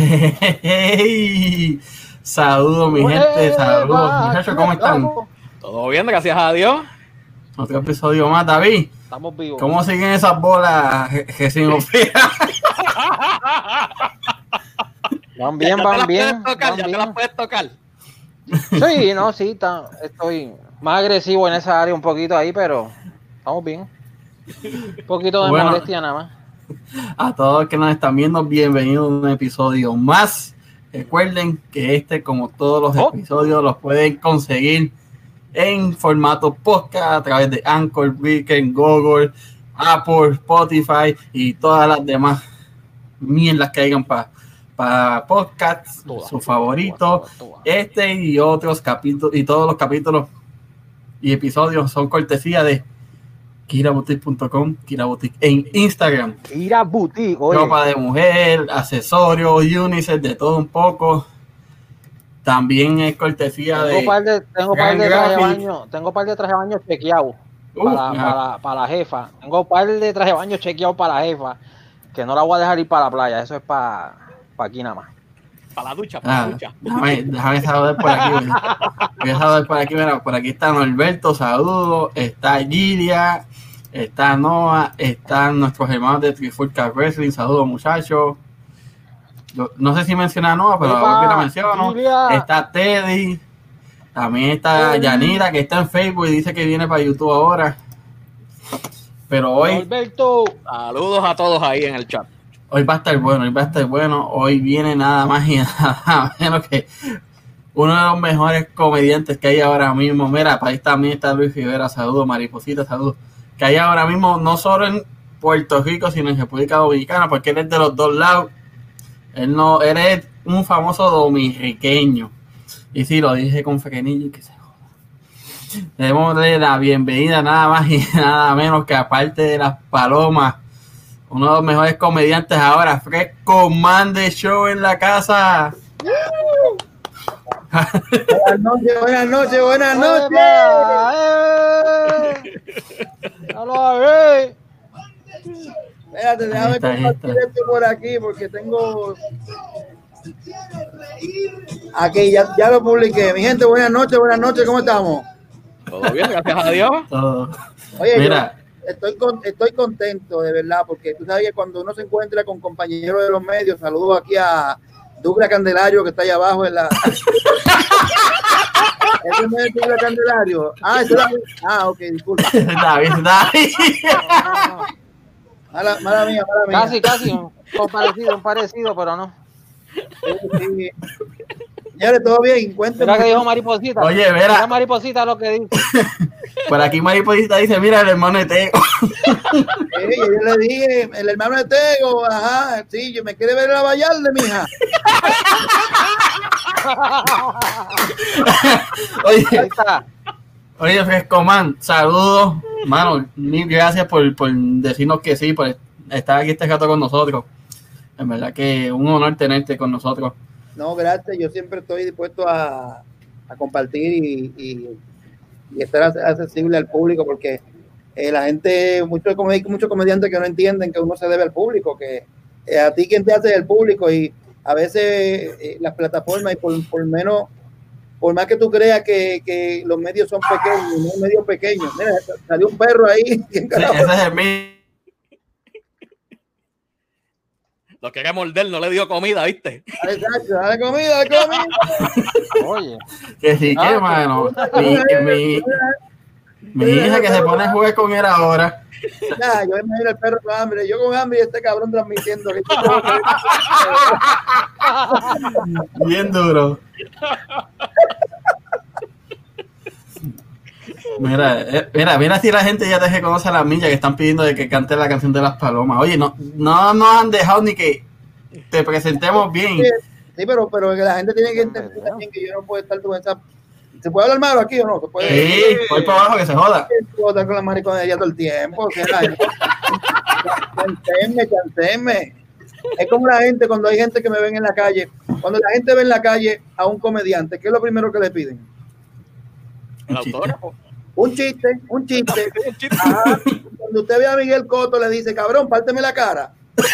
Hey, saludos, mi gente, saludos. Muchachos, ¿cómo están? Todo bien, gracias a Dios. Otro episodio más, David. Estamos vivos. ¿Cómo siguen esas bolas que sin Van bien, van bien. Tocar, van ya te las puedes tocar. Sí, no, sí, estoy más agresivo en esa área un poquito ahí, pero estamos bien. Un poquito de Bueno. molestia nada más. A todos los que nos están viendo, bienvenidos a un episodio más. Recuerden que este, como todos los Oh. episodios, los pueden conseguir en formato podcast a través de Anchor, Beacon, Google, Apple, Spotify y todas las demás mierdas que hayan para podcasts, Todas, su favorito. Este y otros capítulos y todos los capítulos y episodios son cortesía de kiraboutique.com, Kiraboutique en Instagram. Ir a boutique, oye. Ropa de mujer, accesorios, unisex, de todo un poco. También es cortesía Tengo de. par de, tengo par de traje baño, tengo par de traje de baño chequeado Uh, para, para la jefa. Tengo par de traje de baño chequeado para la jefa, que no la voy a dejar ir para la playa, eso es para, para aquí nada más. Para la ducha, para Ah, la ducha. déjame, déjame saludar por aquí. a saludar por aquí. mira, por aquí está Norberto, saludos. Está Gilia, está Noah, están nuestros hermanos de Trifulca Wrestling, saludos muchachos. No sé si menciona a Noah, pero Epa, que la menciono. Gilia. Está Teddy, también está Teddy. Yanira, que está en Facebook y dice que viene para YouTube ahora. Pero hoy, Alberto, Saludos a todos ahí en el chat. Hoy va a estar bueno, hoy va a estar bueno. Hoy viene nada más y nada menos que uno de los mejores comediantes que hay ahora mismo. Mira, para ahí también está Luis Rivera, saludos, Mariposita, saludos. Que hay ahora mismo, no solo en Puerto Rico, sino en República Dominicana, porque él es de los dos lados. Él no, él es un famoso dominiqueño. Y sí, lo dije con fequenillo y que se joda. Démosle la bienvenida nada más y nada menos que aparte de las palomas, uno de los mejores comediantes ahora, Fresco Man de Show en la casa. Buenas noches, buenas noches, buenas noches. ¡Eh! ¡Halo, a ver! Espérate, déjame está, compartir esto por aquí porque tengo. Aquí ya, ya lo publiqué. Mi gente, buenas noches, buenas noches, ¿cómo estamos? Todo bien, gracias a Dios. Todo. Oye, yo Mira, estoy, con- estoy contento de verdad porque tú sabes que cuando uno se encuentra con compañeros de los medios, saludo aquí a Douglas Candelario que está ahí abajo en la. Ese no es Douglas Candelario. Ah, ese era- Ah, ok, disculpa. David, David. Mala, mala mía, mala mía. Casi, casi, un, un parecido, un parecido, pero no. Sí, sí. Señores, ¿todo bien? Cuéntenme. Mira que dijo Mariposita. Oye, mira. Mira Mariposita lo que dice. Por aquí Mariposita dice, mira el hermano de Tego. Sí, yo le dije, el hermano de Tego, ajá, sí, yo me quiere ver la Vallarde, mija. Oye, Ahí está. oye, Fresco Man, saludos. Mano, mil gracias por, por decirnos que sí, por estar aquí este rato con nosotros. En verdad que un honor tenerte con nosotros. No, gracias, yo siempre estoy dispuesto a, a compartir y, y- estar ac- accesible al público porque eh, la gente, muchos muchos comediantes que no entienden que uno se debe al público, que eh, a ti quien te hace el público y a veces eh, las plataformas y por, por menos, por más que tú creas que, que los medios son pequeños, no medios pequeños, mira, salió un perro ahí. Ese es el mío. Lo quería morder, no le dio comida, ¿viste? Dale, dale comida, dale comida. Oye, Que sí, que, Ah, mano. Mi, mi, mi hija que se pone a jugar con él ahora. Ya, yo me imagino el perro con hambre, yo con hambre y este cabrón transmitiendo. que- Bien duro. Mira, eh, mira, mira si la gente ya te reconoce a la milla que están pidiendo de que cante la canción de las palomas. Oye, no, no nos han dejado ni que te presentemos bien. Sí, pero, pero que la gente tiene que entender también que yo no puedo estar con esa. ¿Se puede hablar malo aquí o no? ¿Se puede Sí, voy para abajo que se joda. puedo estar con la mariconería todo el tiempo? Chancenme, chancenme. Es como la gente, cuando hay gente que me ven en la calle, cuando la gente ve en la calle a un comediante, ¿qué es lo primero que le piden? El autógrafo. Un chiste, un chiste. Cuando usted ve a Miguel Coto, le dice, cabrón, párteme la cara.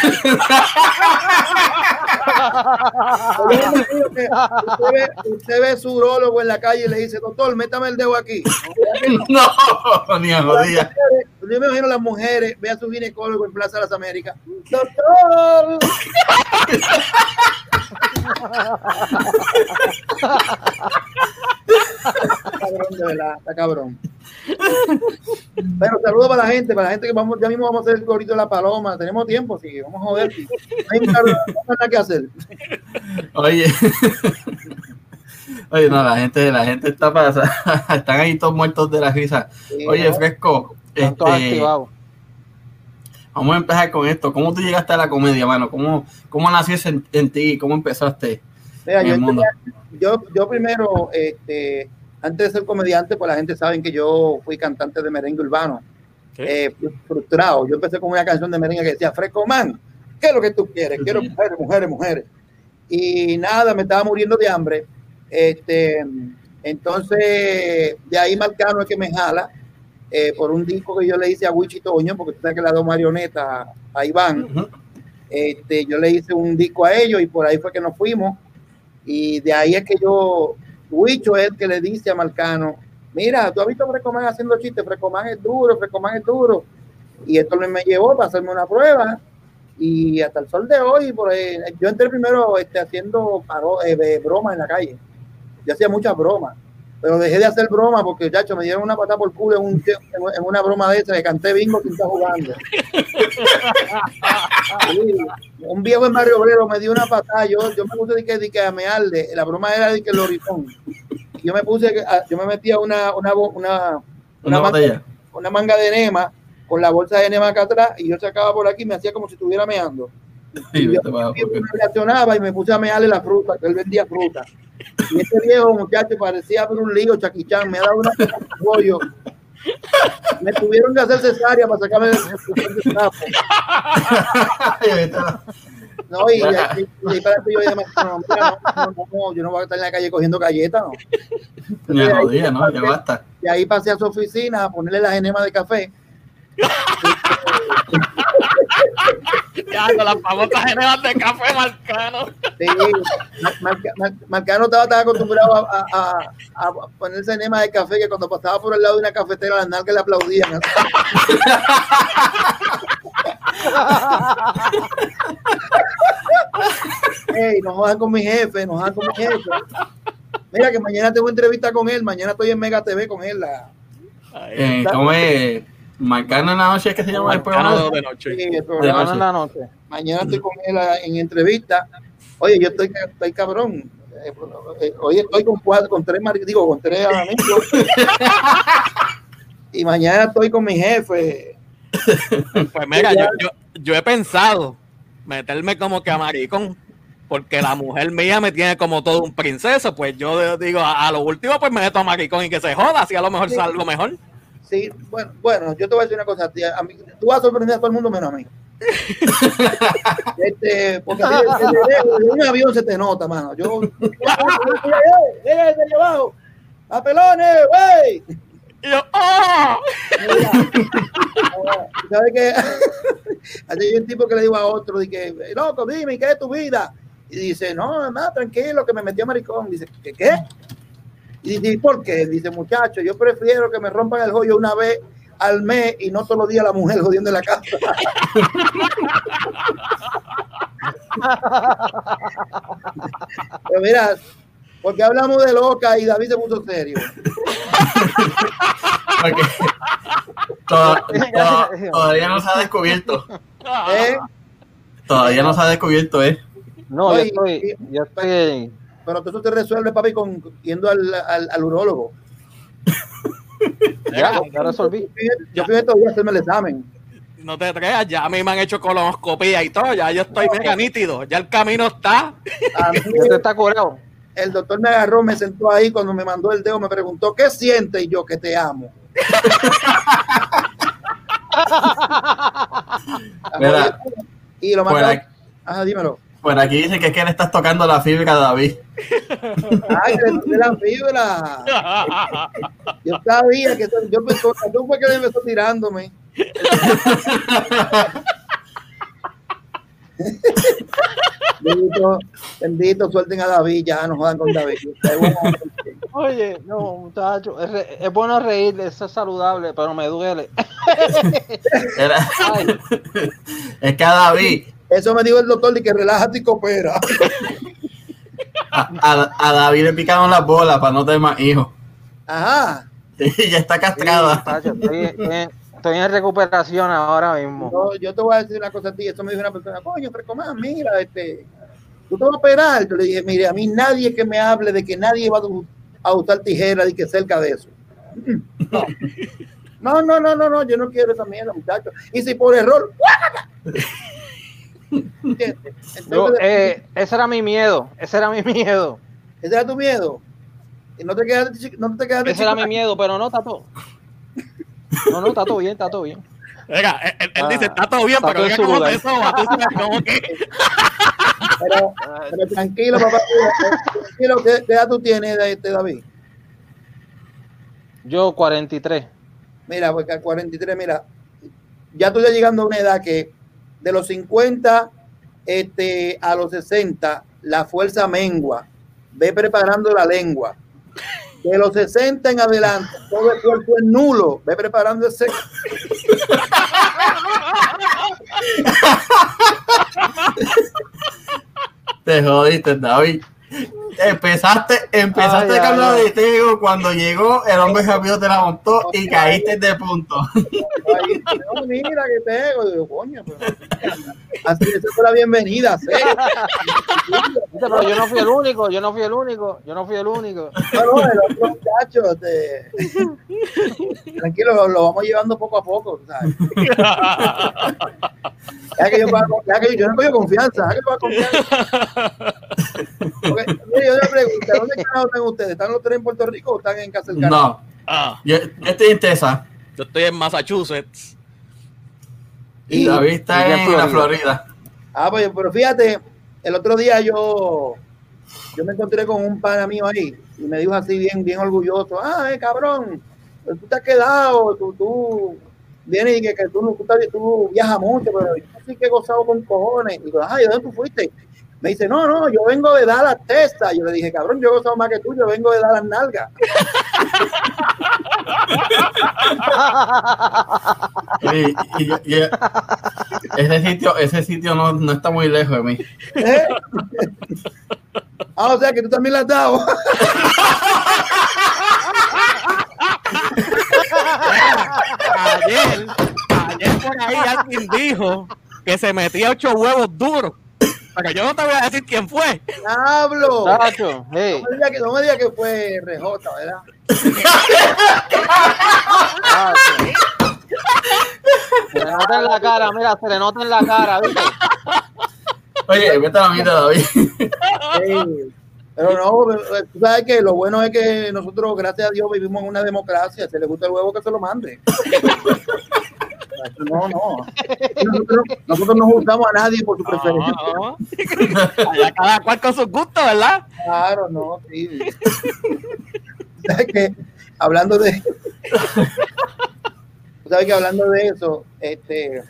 Usted, ve, usted ve su urólogo en la calle y le dice, doctor, métame el dedo aquí. No, ni a jodía. Yo me imagino las mujeres, ve a su ginecólogo en Plaza de las Américas. Doctor. Cabrón, de verdad, está cabrón. Bueno, saludos para la gente, para la gente que vamos, ya mismo vamos a hacer el gorrito de la paloma. Tenemos tiempo, sí, vamos a joder. sí. No hay nada que hacer. Oye. Oye, no, la gente, la gente está pasada. Están ahí todos muertos de la risa. Sí, Oye, ¿no? Fresco, este, vamos a empezar con esto. ¿Cómo tú llegaste a la comedia, mano? ¿Cómo, cómo nació en ti? ¿Cómo empezaste Mira, yo, mundo? yo, yo primero, este, antes de ser comediante, pues la gente sabe que yo fui cantante de merengue urbano. Eh, frustrado. Yo empecé con una canción de merengue que decía, Fresco Man, ¿qué es lo que tú quieres? Quiero mujeres, mujeres, mujeres. Y nada, me estaba muriendo de hambre. Este, entonces, de ahí Marcano es que me jala eh, por un disco que yo le hice a Wichi Toño, porque tú sabes que las dos marionetas ahí van. Ujú. Este, yo le hice un disco a ellos y por ahí fue que nos fuimos. Y de ahí es que yo, Huicho es que le dice a Marcano, mira, tú has visto a Frecomán haciendo chistes, Frecomán es duro, Frecomán es duro. Y esto me llevó para hacerme una prueba. Y hasta el sol de hoy, por ahí, yo entré primero este, haciendo paro, eh, de broma en la calle. Yo hacía muchas bromas, pero dejé de hacer bromas porque, chacho, me dieron una patada por culo en, un, en una broma de esa, que canté bingo sin estar jugando. Sí, un viejo en Barrio Obrero me dio una patada, yo, yo me puse de que, de que a mearle, la broma era de que el horizonte. Yo me puse, a- yo me metía una, una, una, Una una manga, una manga de enema con la bolsa de enema acá atrás y yo sacaba por aquí y me hacía como si estuviera meando. Sí, Y yo, yo porque- reaccionaba y me puse a mearle la fruta, que él vendía fruta. Y este viejo muchacho parecía por un lío, chaquichán, me ha dado una pollo. Me tuvieron que hacer cesárea para sacarme el, el- sapo. No, y, y, y, y para eso yo dije, no, mira, no, no, no, yo no voy a estar en la calle cogiendo galletas, no. Ni a jodía, ¿no? Ya basta. Y ahí pasé a su oficina a ponerle las enemas de café. Ya, con las famosas generas de café marcano. Sí, Mar- Mar- Marcano estaba tan acostumbrado a, a, a, a ponerse enema de café que cuando pasaba por el lado de una cafetera las nalgas le aplaudían. Ey, no jodan con mi jefe, no jodan con mi jefe. Mira que mañana tengo entrevista con él, mañana estoy en Mega TV con él. La, Ay, Eh, ¿Cómo es? Marcano en la noche es que se llama el marcano programa. de noche. sí, el De programa. noche. en la noche. Mañana estoy con él ah, en entrevista. Oye, yo estoy, estoy cabrón. Eh, eh, Hoy estoy con cuatro, con tres mar- digo, con tres amigos. y mañana estoy con mi jefe. Pues mira, yo, yo, yo he pensado meterme como que a maricón, porque la mujer mía me tiene como todo un princeso, pues yo digo, a, a lo último pues me meto a maricón y que se joda, así a lo mejor Sí. salgo mejor. Sí, bueno, bueno, yo te voy a decir una cosa. tía, a mí- tú vas a sorprender a todo el mundo menos a mí. este, porque a ti desde un avión se te nota, mano. Yo, ¡Mira, desde abajo! ¡Papelones, güey! Y yo, ¡oh! Mira, ah, ¿Sabes qué? Hay un tipo que le digo a otro, de que, loco, dime, ¿qué es tu vida? Y dice, no, nada, tranquilo, que me metió maricón. Dice, ¿qué qué? Y dice, ¿y por qué? Dice, muchacho, yo prefiero que me rompan el joyo una vez al mes y no todos los días la mujer jodiendo en la casa. Pero mira, porque hablamos de loca y David se puso serio. Todavía no se ha descubierto. ¿eh? Todavía no se ha descubierto, ¿eh? No, yo estoy, yo estoy. Pero todo eso te resuelve, papi, con yendo al, al, al urólogo. Ya, ya resolví. Yo fui estos días a hacerme el examen. No te creas, ya a mí me han hecho colonoscopía y todo, ya yo estoy mega nítido, ya el camino está. A mí, Ya te está curado. el doctor me agarró, me sentó ahí cuando me mandó el dedo, me preguntó, ¿qué siente? Y yo, que te amo. Mira, y lo mandó. aquí, Ajá, dímelo. Por aquí dicen que es que le estás tocando la fibra a David. Ay, que le toqué la fibra. Yo sabía que yo pensé, tú fue que él empezó tirándome. Bendito. Bendito, suelten a David, ya no jodan con David. Oye, no, muchacho, es, re- es bueno reír, eso es saludable, pero me duele. Era- es que a David, Eso me dijo el doctor de que relájate y coopera. a, a- a David le picaron las bolas para no tener más hijos. Ajá. Y ya está sí, castrada. estoy, en, estoy en recuperación ahora mismo. No, yo te voy a decir una cosa a ti. Eso me dijo una persona, coño, pero más, mira, este, tú te vas a operar. Yo le dije, mire, a mí nadie que me hable de que nadie va a, usar tijeras y que cerca de eso. No, no, no, no, no, yo no quiero esa mierda, muchachos. Y si por error, ¡guácata! ¿Entiendes? Yo, eh, ese era mi miedo, ese era mi miedo, ese era tu miedo. Y no te quedaste, no te quedaste ese era mi miedo, pero no, está todo. No, no, está todo bien, está todo bien. Oiga, él, él Ah, dice, está todo bien, está pero oiga cómo te soba, tú sabes, como que... Pero, pero tranquilo, papá. Tranquilo, ¿qué, qué edad tú tienes, este, David? Yo 43. Mira, porque a 43, mira, ya tú ya llegando a una edad que de los 50 este, a los 60, la fuerza mengua. Ve preparando la lengua. De los 60 en adelante, todo el cuerpo es nulo. Ve preparando ese. Te jodiste, David. Empezaste, empezaste Ay, de Tego cuando llegó, el hombre rápido te la montó y caíste de punto. Ay, no, mira que tengo. Digo, coño, pero- Así esa fue la bienvenida. ¿sí? Dice, Pero yo no fui el único, yo no fui el único, yo no fui el único. No, no, el otro muchacho, este, tranquilo, lo, lo vamos llevando poco a poco. ¿sabes? Ya que yo, pago- ya que yo no tengo confianza, ya que pago confianza. Porque, mire, yo le pregunto, ¿dónde carajo están ustedes? ¿Están los tres en Puerto Rico o están en Casa del Carajo? No, Ah, yo, yo estoy en Texas yo estoy en Massachusetts. y Y- David está y en en la Florida. Ah, pues, pero fíjate, el otro día yo, yo me encontré con un pana mío ahí y me dijo así bien, bien orgulloso, ah, eh, cabrón, pero tú te has quedado, tú, tú vienes y que, que tú, no- tú, estás- tú viajas mucho, pero yo sí que he gozado con cojones. Y digo, ah, ¿y dónde tú fuiste? Me dice, no, no, yo vengo de Dallas, Texas. Yo le dije, cabrón, yo he gozado más que tú, yo vengo de Dallas, Nalga. Y, y yo- yo- ese sitio, ese sitio no, no está muy lejos de mí. ¿Eh? ah, o sea que tú también la has dado. Ayer, ayer por ahí alguien dijo que se metía ocho huevos duros. Pero yo no te voy a decir quién fue. Hablo. Hey, No me digas que, no me que fue RJ, ¿verdad? Se le nota en la cara, mira, se le nota en la cara, ¿viste? Oye, vete a la mitad, David. Pero no, tú sabes que lo bueno es que nosotros, gracias a Dios, vivimos en una democracia. Si le gusta el huevo, que se lo mande. No, no. Nosotros, nosotros no juzgamos a nadie por su preferencia. No, no. Allá cada cual con sus gustos, ¿verdad? Claro, no, sí. ¿Sabes que Hablando de. Tú sabes que hablando de eso, este,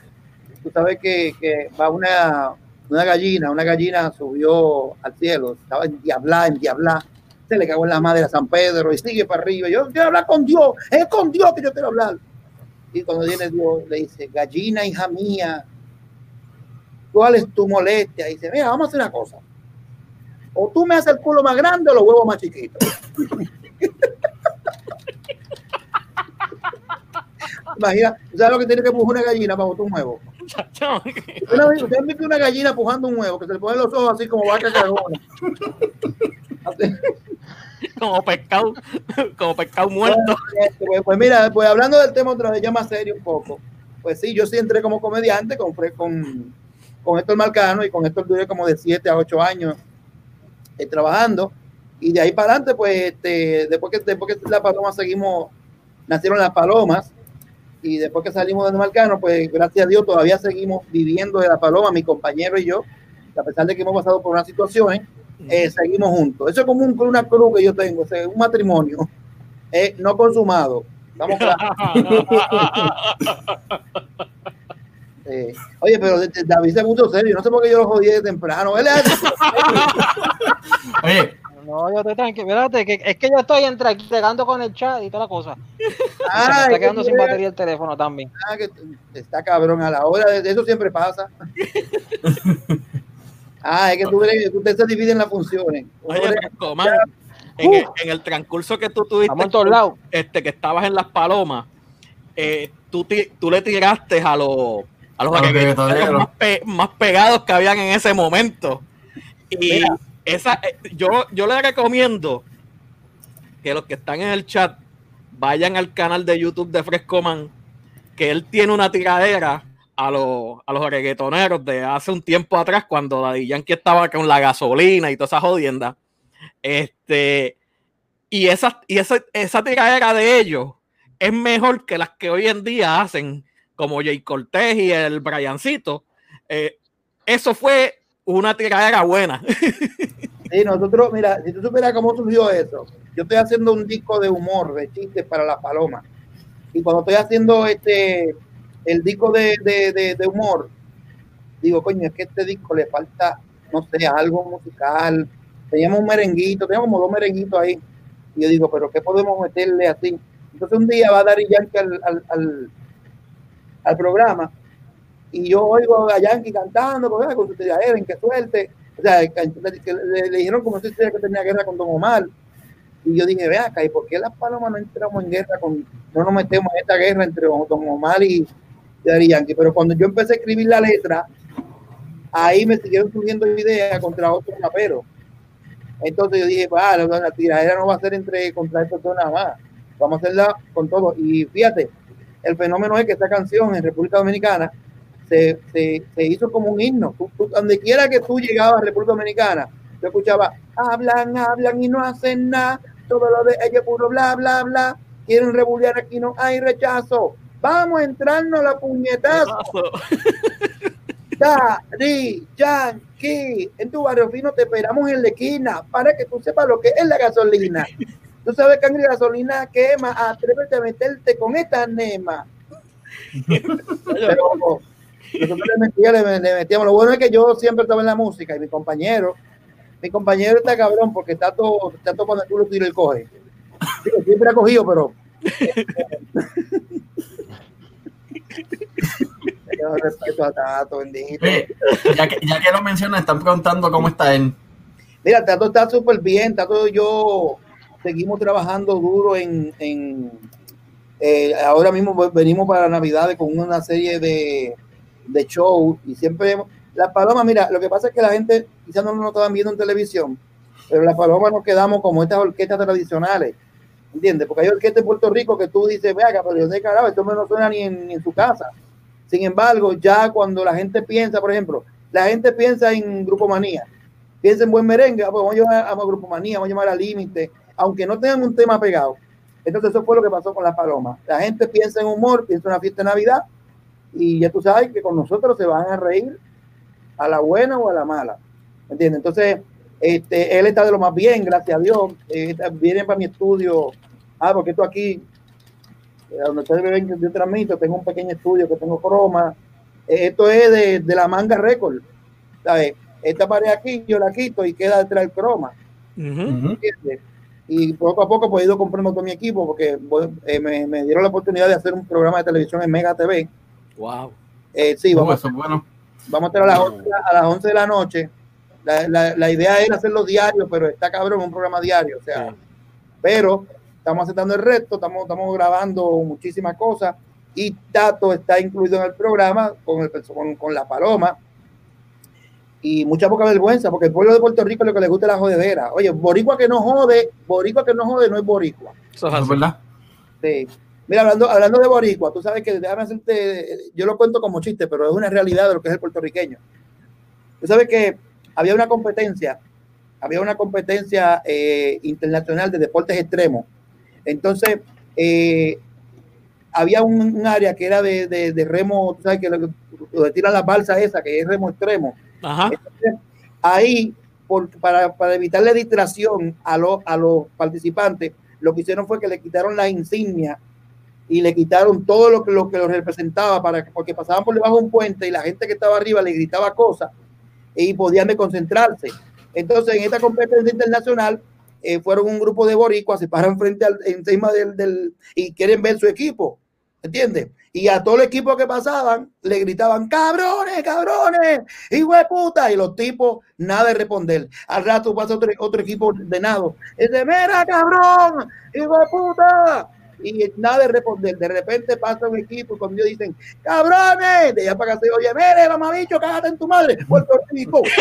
tú sabes que, que va una, una gallina, una gallina subió al cielo, estaba en diabla, en diabla, se le cagó en la madre a San Pedro y sigue para arriba. Yo quiero hablar con Dios, es con Dios que yo quiero hablar. Y cuando viene Dios, le dice, gallina, hija mía, ¿cuál es tu molestia? Y dice, mira, vamos a hacer una cosa. O tú me haces el culo más grande o los huevos más chiquitos. Imagina, ¿tú ¿sabes lo que tiene que pujar una gallina para botar un huevo? Chacho, Una vez, ¿Usted han visto una gallina pujando un huevo que se le ponen los ojos así como vaca cagona? Como pescado, como pescado muerto. Pues, pues mira, pues hablando del tema otra vez ya más serio un poco, pues sí, yo sí entré como comediante con, con, con Héctor Marcano y con Héctor duré como de 7 a 8 años eh, trabajando. Y de ahí para adelante pues este, después que después que la paloma seguimos, nacieron las palomas. Y después que salimos de Marcano pues gracias a Dios todavía seguimos viviendo de la paloma, mi compañero y yo, a pesar de que hemos pasado por unas situaciones, seguimos juntos. Eso es como un- una cruz que yo tengo, o sea, un matrimonio eh, no consumado. Estamos. Eh, oye, pero David se puso serio. No sé por qué yo lo jodí de temprano. Él es Oye, No, yo te tranquilo. Espérate, que, es que yo estoy entre aquí pegando con el chat y toda la cosa. Ah, Se me es está que quedando sin batería el teléfono también. ah, que está cabrón a la hora. De, eso siempre pasa. Ah, es que tú eres, ustedes se dividen las funciones. Oye, Franco, man, en, el, en el transcurso que tú tuviste, Estamos en todos lados. este, que estabas en Las Palomas, eh, tú, ti- tú le tiraste a los, a los A los reggaetoneros reggaetoneros. más, pe- más pegados que habían en ese momento. Y Mira. esa, eh, yo, yo les recomiendo que los que están en el chat vayan al canal de YouTube de Frescoman, que él tiene una tiradera a los, a los reggaetoneros de hace un tiempo atrás, cuando Daddy Yankee estaba con la gasolina y toda esa jodienda. Este, y esa, y esa, esa tiradera de ellos es mejor que las que hoy en día hacen, como Jay Cortés y el Briancito. Eh, eso fue una tiradera buena. Sí, nosotros, mira, si tú supieras cómo surgió eso, yo estoy haciendo un disco de humor, de chistes para las palomas. Y cuando estoy haciendo este, el disco de, de, de, humor, digo, coño, es que este disco le falta, no sé, algo musical. Teníamos un merenguito, teníamos como dos merenguitos ahí. Y yo digo, pero ¿qué podemos meterle así? Entonces un día va a dar Yankee al, al, al, al programa y yo oigo a Yankee cantando con, con su tiradera, en qué suerte. O sea, le, le- le dijeron como si que tenía guerra con Don Omar. Y yo dije, ve acá, ¿y por qué las palomas no entramos en guerra con, no nos metemos en esta guerra entre Don Omar y Yankee? Pero cuando yo empecé a escribir la letra, ahí me siguieron surgiendo ideas contra otros raperos. Entonces yo dije, ah, la, la tiradera no va a ser entre contra estos dos nada más. Vamos a hacerla con todo. Y fíjate, el fenómeno es que esta canción en República Dominicana se, se, se hizo como un himno. Donde quiera que tú llegabas a República Dominicana, yo escuchaba, hablan, hablan y no hacen nada, todo lo de ellos puro bla, bla, bla, quieren rebuliar aquí, no hay rechazo. Vamos a entrarnos la puñetazo. Daddy Yankee, en tu barrio fino te esperamos en la esquina para que tú sepas lo que es la gasolina. Tú sabes que la gasolina quema, atrévete a meterte con esta nema. Pero nosotros le metíamos, le, le metíamos. Lo bueno es que yo siempre estaba en la música y mi compañero, mi compañero está cabrón porque está todo, está todo cuando tú lo tiras y coge. Digo, siempre ha cogido, pero. Yo respeto a Tato, bendito. oye, ya que, ya que lo mencionas, están preguntando cómo está él. Mira, Tato está súper bien. Tato y yo seguimos trabajando duro en. en eh, ahora mismo venimos para Navidades con una serie de, de shows y siempre. La paloma, mira, lo que pasa es que la gente quizás no nos estaban viendo en televisión, pero la paloma nos quedamos como estas orquestas tradicionales. ¿Entiendes? Porque hay orquestas en Puerto Rico que tú dices, vea, pero yo de carajo, esto no suena ni en, ni en su casa. Sin embargo, ya cuando la gente piensa, por ejemplo, la gente piensa en Grupo Manía, piensa en buen merengue, ah, pues vamos a llamar a Grupo Manía, vamos a llamar a Límite, aunque no tengan un tema pegado. Entonces eso fue lo que pasó con la paloma. La gente piensa en humor, piensa en una fiesta de Navidad, y ya tú sabes que con nosotros se van a reír a la buena o a la mala. ¿Entiendes? Entonces, este, él está de lo más bien, gracias a Dios. Eh, vienen para mi estudio. Ah, porque esto aquí, eh, donde ustedes ven que yo transmito, tengo un pequeño estudio que tengo croma. Eh, esto es de, de la manga récord. ¿sabes? Esta pared aquí yo la quito y queda detrás del croma. Y poco a poco pues, he ido comprando todo mi equipo porque eh, me, me dieron la oportunidad de hacer un programa de televisión en Mega TV. Wow. Eh, sí, Uh, vamos, eso es bueno. vamos a estar a las 11, a las 11 de la noche. La, la, la idea era hacerlo diario, pero está cabrón, un programa diario. O sea, Sí. pero estamos aceptando el reto, estamos, estamos grabando muchísimas cosas y Tato está incluido en el programa con, el, con, con la paloma. Y mucha poca vergüenza, porque el pueblo de Puerto Rico es lo que le gusta es la jodedera. Oye, boricua que no jode, boricua que no jode no es boricua. Eso es verdad. Sí. Mira, hablando, hablando de boricua, tú sabes que déjame hacerte, yo lo cuento como chiste, pero es una realidad de lo que es el puertorriqueño. Tú sabes que había una competencia, había una competencia eh, internacional de deportes extremos. Entonces, eh, había un, un área que era de, de- de remo, tú sabes que lo- donde tiran las balsas esa, que es remo extremo. Ajá. Entonces, ahí, por- para, para evitarle distracción a, los a los participantes, lo que hicieron fue que le quitaron la insignia y le quitaron todo lo que lo que lo representaba para porque pasaban por debajo de un puente y la gente que estaba arriba le gritaba cosas y podían concentrarse. Entonces, en esta competencia internacional eh, fueron un grupo de boricuas, se paran frente al encima del, del y quieren ver su equipo, ¿entiendes? Y a todo el equipo que pasaban le gritaban, cabrones, cabrones, hijo de puta. Y los tipos, nada de responder. Al rato pasa otro, otro equipo de nado. Y dice, mira, cabrón, hijo de puta. Y nada de responder. De repente pasa un equipo y cuando ellos dicen, cabrones, de allá para acá se oye, mire, mamabicho, cágate en tu madre, Puerto Rico.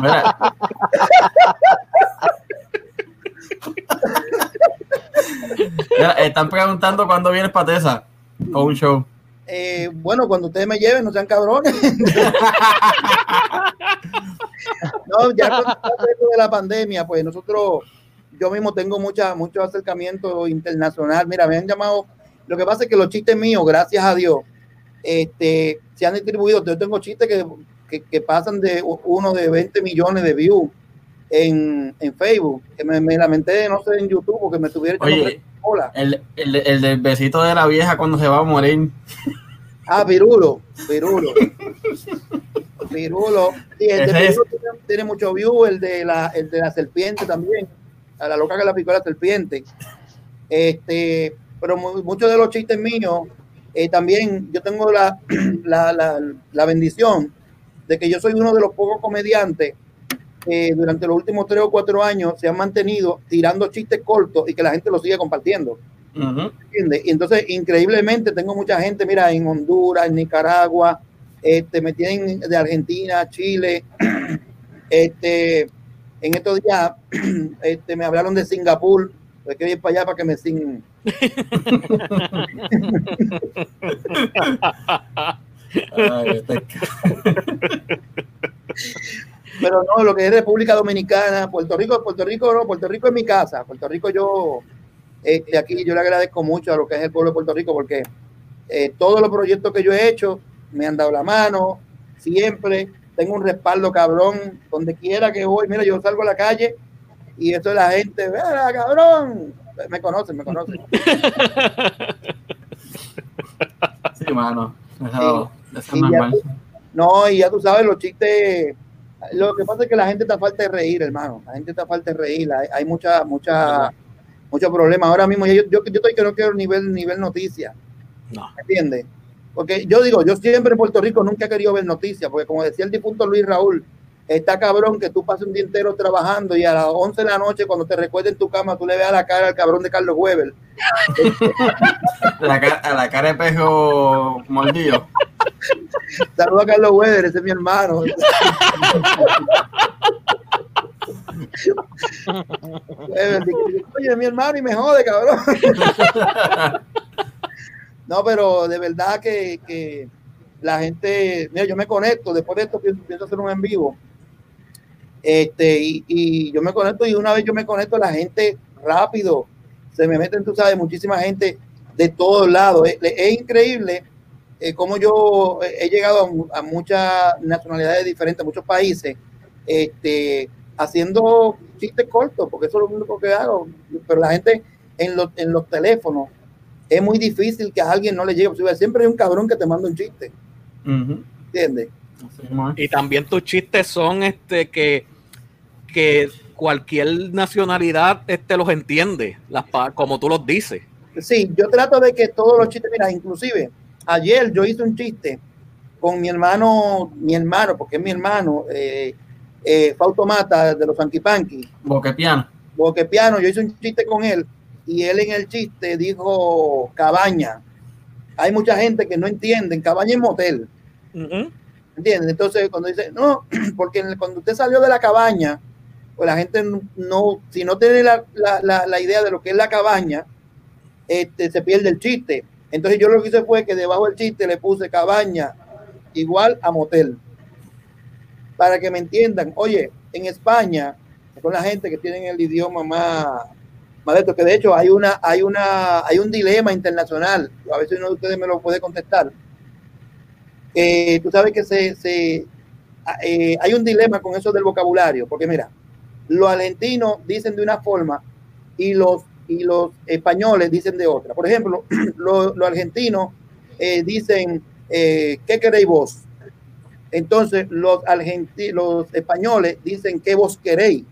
Mira. Están preguntando cuándo vienes para Tesa con un show. Eh, bueno, cuando ustedes me lleven, no sean cabrones. no, ya con de la pandemia, pues nosotros, yo mismo tengo mucha, mucho acercamiento internacional. Mira, me han llamado, lo que pasa es que los chistes míos, gracias a Dios, este, se han distribuido. Yo tengo chistes que, que, que pasan de uno de 20 millones de views en, en Facebook, que me, me, lamenté, no sé, en YouTube, porque me tuviera Oye, el, el, el, del besito de la vieja cuando se va a morir. Ah, Pirulo, Pirulo. Pirulo. Sí, tiene, mucho view, el de la, el de la serpiente también, a la loca que la picó la serpiente. Este, pero muchos de los chistes míos, eh, también yo tengo la, la, la, la bendición de que yo soy uno de los pocos comediantes eh, durante los últimos tres o cuatro años se han mantenido tirando chistes cortos y que la gente lo sigue compartiendo. Uh -huh. Y entonces, increíblemente, tengo mucha gente, mira, en Honduras, en Nicaragua, este, me tienen de Argentina, Chile, este, en estos días este, me hablaron de Singapur, hay que ir para allá para que me sin. Ay, este... pero no, lo que es República Dominicana, Puerto Rico, Puerto Rico no, Puerto Rico es mi casa, Puerto Rico yo, este, aquí yo le agradezco mucho a lo que es el pueblo de Puerto Rico porque eh, todos los proyectos que yo he hecho me han dado la mano, siempre, tengo un respaldo cabrón, donde quiera que voy, mira, yo salgo a la calle y esto es la gente, vea cabrón, me conocen, me conocen. Sí, mano, eso, sí. eso es normal. Ya, no, y ya tú sabes, los chistes lo que pasa es que la gente está falta de reír, hermano. La gente está falta de reír. Hay, hay mucha, mucha, muchos problemas. Ahora mismo yo, yo, yo estoy que no quiero nivel, nivel noticia. No. ¿Entiendes? Porque yo digo, yo siempre en Puerto Rico nunca he querido ver noticias, porque como decía el difunto Luis Raúl, está cabrón que tú pases un día entero trabajando y a las 11 de la noche, cuando te recuerdes en tu cama, tú le veas la cara al cabrón de Carlos Weber. la, cara, a la cara de pejo mordido. Saludos a Carlos Weber, ese es mi hermano. Oye, mi hermano y me jode, cabrón. no, pero de verdad que, que, la gente, mira, yo me conecto, después de esto pienso, pienso hacer un en vivo. Este, y, y, yo me conecto y una vez yo me conecto, la gente rápido se me meten, tú sabes, muchísima gente de todos lados. Es, es increíble eh, como yo he llegado a, a, muchas nacionalidades diferentes, a muchos países, este, haciendo chistes cortos, porque eso es lo único que hago. Pero la gente en los, en los teléfonos es muy difícil que a alguien no le llegue. Siempre hay un cabrón que te manda un chiste. Uh -huh. ¿Entiendes? Y también tus chistes son este que, que cualquier nacionalidad este los entiende, las, como tú los dices. Sí, yo trato de que todos los chistes, mira, inclusive ayer yo hice un chiste con mi hermano, mi hermano, porque es mi hermano, eh, eh, Fautomata de los Anquipanqui. Boquepiano. Boquepiano, yo hice un chiste con él y él en el chiste dijo cabaña. Hay mucha gente que no entiende, cabaña es motel. Uh -huh. ¿Entienden? Entonces, cuando dice, no, porque cuando usted salió de la cabaña, pues la gente no, si no tiene la, la, la, la idea de lo que es la cabaña, este, se pierde el chiste. Entonces yo lo que hice fue que debajo del chiste le puse cabaña igual a motel. Para que me entiendan, oye, en España, con la gente que tienen el idioma más, más de esto, que de hecho hay una, hay una, hay un dilema internacional, a veces uno de ustedes me lo puede contestar. Eh, tú sabes que se, se eh, hay un dilema con eso del vocabulario, porque mira, los argentinos dicen de una forma y los, y los españoles dicen de otra. Por ejemplo, los, argentinos eh, dicen, ¿qué queréis vos? Entonces, los, argenti- los españoles dicen, ¿qué vos queréis?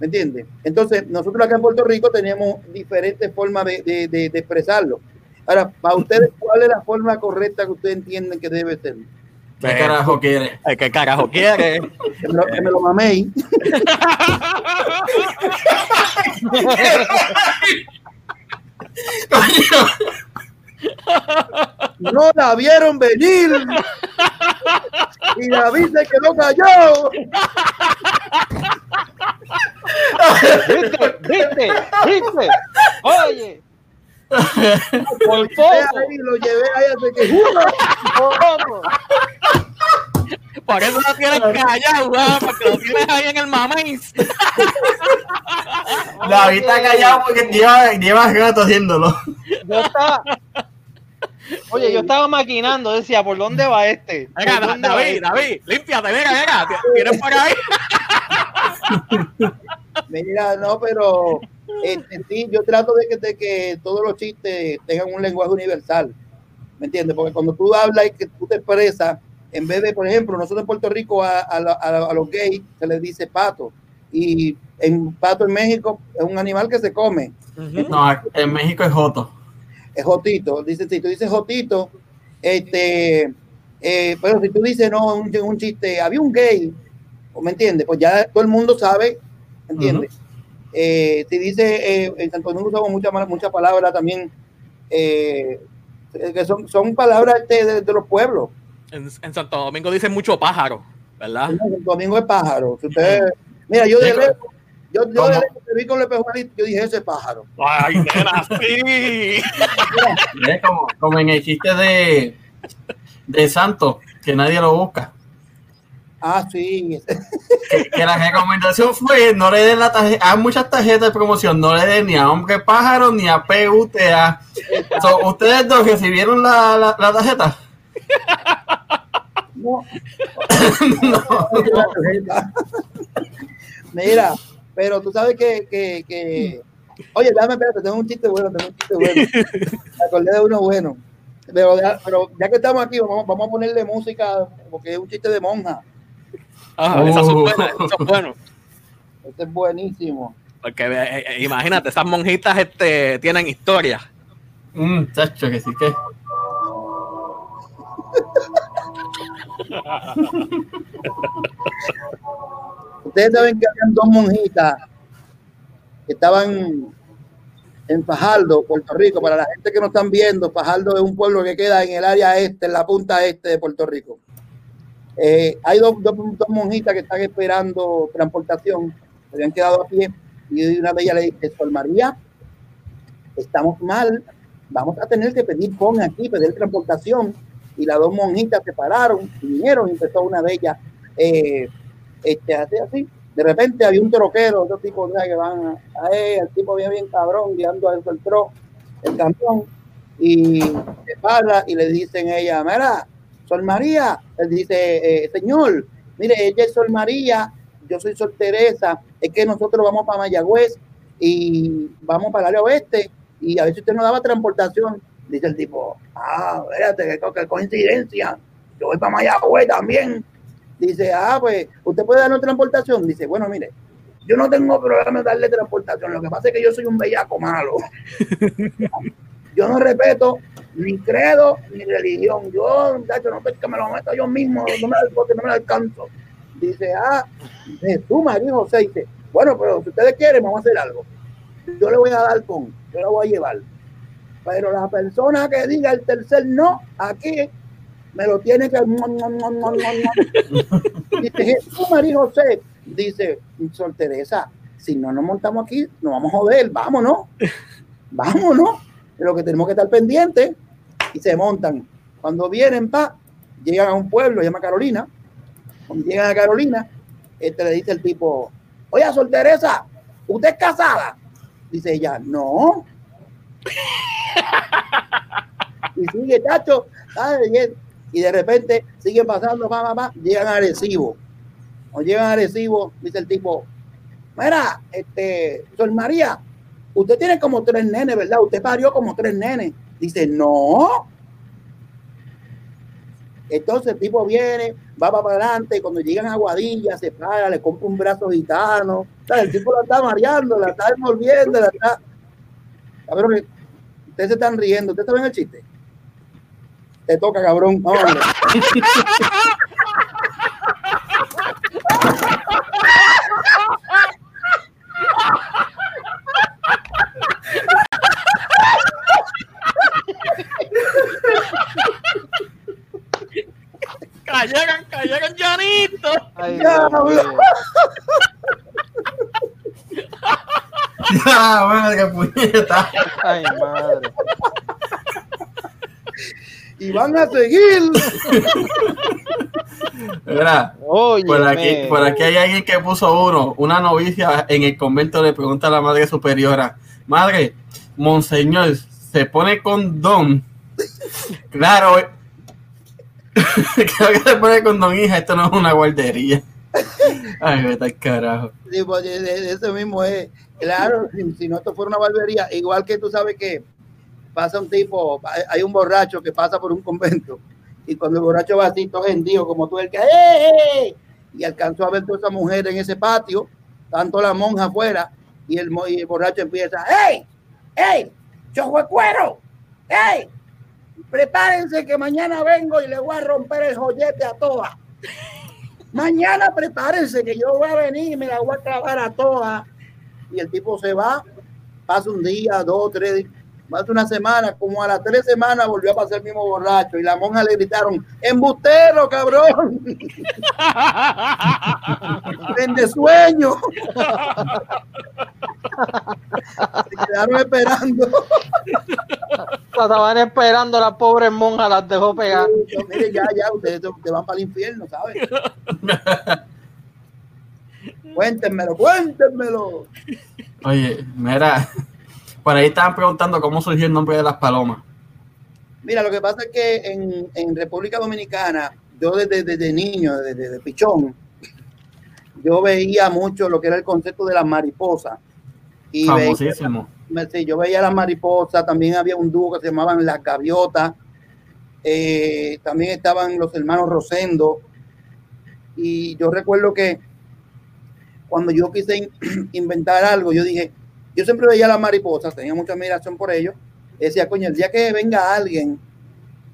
¿Me entiendes? Entonces, nosotros acá en Puerto Rico tenemos diferentes formas de, de- de- de expresarlo. Ahora, para ustedes, ¿cuál es la forma correcta que ustedes entienden que debe ser? ¿Qué carajo quiere? ¿Qué carajo quiere? Que me lo, que me lo maméis. No la vieron venir. Y David se quedó callado. ¿Viste? ¿Viste? ¿Viste? Oye. Por poco. lo llevé ahí hasta que. Por eso lo tienes callado, porque lo tienes ahí en el mameis. David está callado porque lleva, lleva rato haciéndolo. Yo estaba. Oye, yo estaba maquinando, decía, ¿por dónde va este? ¿Por Venga, Da- dónde va David, este? David, límpiate, venga, venga. ¿Tienes por ahí? Mira, no, pero este, sí, yo trato de que, de que todos los chistes tengan un lenguaje universal. ¿Me entiendes? Porque cuando tú hablas y que tú te expresas, en vez de, por ejemplo, nosotros en Puerto Rico a, a la- a la- a los gays se les dice pato. Y en pato en México es un animal que se come. No, en México es Joto. es Jotito. Dice, si tú dices Jotito, este, eh, pero si tú dices no, un, un chiste, había un gay, ¿me entiendes? Pues ya todo el mundo sabe, ¿entiendes? Eh, si dice, eh, en Santo Domingo usamos muchas muchas palabras también, eh, que son, son palabras de, de los pueblos. En, en Santo Domingo dicen mucho pájaro, ¿verdad? En Santo Domingo es pájaro. Si ustedes- mira, yo de Sí, lejos, yo, yo de lejos te vi con el espejo ahí, yo dije, ese es pájaro. Ay, nena, sí. Es como, como en el chiste de, de Santo, que nadie lo busca. Ah, sí. Que, que la recomendación fue no le den la tarjeta, hay muchas tarjetas de promoción, no le den ni a hombre pájaro ni a PUTA. So, ¿Ustedes dos recibieron la, la, la tarjeta? No. Mira, pero tú sabes que, que, que... Oye, dame, espérate, tengo un chiste bueno, tengo un chiste bueno. Me acordé de uno bueno. Pero ya, pero ya que estamos aquí, vamos, vamos a ponerle música, porque es un chiste de monja. Ah, esas son buenas, esas son buenas. Este es buenísimo. Porque eh, eh, imagínate, esas monjitas este, tienen historia. Mm, chacho, que sí que. Ustedes saben que habían dos monjitas que estaban en Fajardo, Puerto Rico. Para la gente que no están viendo, Fajardo es un pueblo que queda en el área este, en la punta este de Puerto Rico. Eh, hay dos, monjitas que están esperando transportación, se habían quedado a pie, y una de ellas le dice, Sol María, estamos mal, vamos a tener que pedir pon aquí, pedir transportación. Y las dos monjitas se pararon, y vinieron, y empezó una de ellas, eh, este, así, así. De repente había un troquero, otro tipo de que van a, a él, el tipo bien, bien cabrón, guiando a el tro, el camión, y se para y le dicen a ella, mira, Sol María, él dice, eh, señor, mire, ella es Sol María, yo soy Sol Teresa, es que nosotros vamos para Mayagüez y vamos para el área oeste, y a si usted nos daba transportación. Dice el tipo, ah, espérate, qué, coincidencia, yo voy para Mayagüez también. Dice, ah, pues, ¿usted puede darnos transportación? Dice, bueno, mire, yo no tengo problema en darle transportación, lo que pasa es que yo soy un bellaco malo. yo no respeto ni credo ni religión. Yo, muchacho, no sé que me lo meto yo mismo, no me, porque no me lo alcanzo. Dice, ah, tú, María José, dice, bueno, pero si ustedes quieren, vamos a hacer algo. Yo le voy a dar con, yo la voy a llevar. Pero la persona que diga el tercer no, aquí me lo tiene que. Dice Jesús María José, dice Sol Teresa, si no nos montamos aquí, nos vamos a joder, vámonos, vámonos, pero que tenemos que estar pendientes y se montan. Cuando vienen, pa, llegan a un pueblo, se llama Carolina. Cuando llegan a Carolina, este le dice el tipo, oye, Sol Teresa, ¿usted es casada? Dice ella, no. Y sigue, chacho, ¿sabes? y de repente siguen pasando, va, va, va, llegan a Arecibo. Llegan a dice el tipo, mira, este, Sol María, usted tiene como tres nenes, ¿verdad? Usted parió como tres nenes. Dice, no. Entonces el tipo viene, va para adelante, cuando llegan a Guadilla, se para, le compra un brazo gitano. El tipo la está mareando, la está envolviendo, la está. Cabrón, ustedes se están riendo, ¿ustedes saben el chiste? Te toca, cabrón. No, hombre. Cayeron, cayeron llanito. Ay, Diablo. Ya, madre, qué puñeta. Ay, madre. Y van a seguir. Mira, por aquí, por aquí hay alguien que puso uno. Una novicia en el convento le pregunta a la madre superiora: Madre, Monseñor, ¿se pone condón? Claro, eh. creo que se pone condón, hija. Esto no es una guardería. Ay, vete al carajo. Sí, pues, de- de eso mismo es. Claro, si, si no esto fuera una barbería, igual que tú sabes que pasa un tipo, hay- un borracho que pasa por un convento y cuando el borracho va así, todo hendido, como tú, el que, ¡eh, eh! y alcanzó a ver toda esa mujer en ese patio, tanto la monja afuera, y el, y el borracho empieza, ¡Ey! ¡Ey! ¡Yo cuero! ¡Ey! Prepárense que mañana vengo y le voy a romper el joyete a todas. Mañana prepárense que yo voy a venir y me la voy a clavar a todas. Y el tipo se va, pasa un día, dos, tres, pasa una semana, como a las tres semanas volvió a pasar el mismo borracho y la monja le gritaron, embustero, cabrón, vende sueño. se quedaron esperando. La estaban esperando las pobres monjas, las dejó pegar. Yo, Mire, ya, ya, ustedes, ustedes van para el infierno, ¿sabes? cuéntenmelo, cuéntenmelo. Oye, mira, por ahí estaban preguntando cómo surgió el nombre de las palomas. Mira, lo que pasa es que en, en República Dominicana, yo desde, desde niño, desde, desde pichón, yo veía mucho lo que era el concepto de las mariposas. Y Famosísimo. sí, yo veía las mariposas, también había un dúo que se llamaban Las Gaviotas, eh, también estaban los hermanos Rosendo. Y yo recuerdo que cuando yo quise in- inventar algo, yo dije, yo siempre veía las mariposas, tenía mucha admiración por ellos. Decía, coño, el día que venga alguien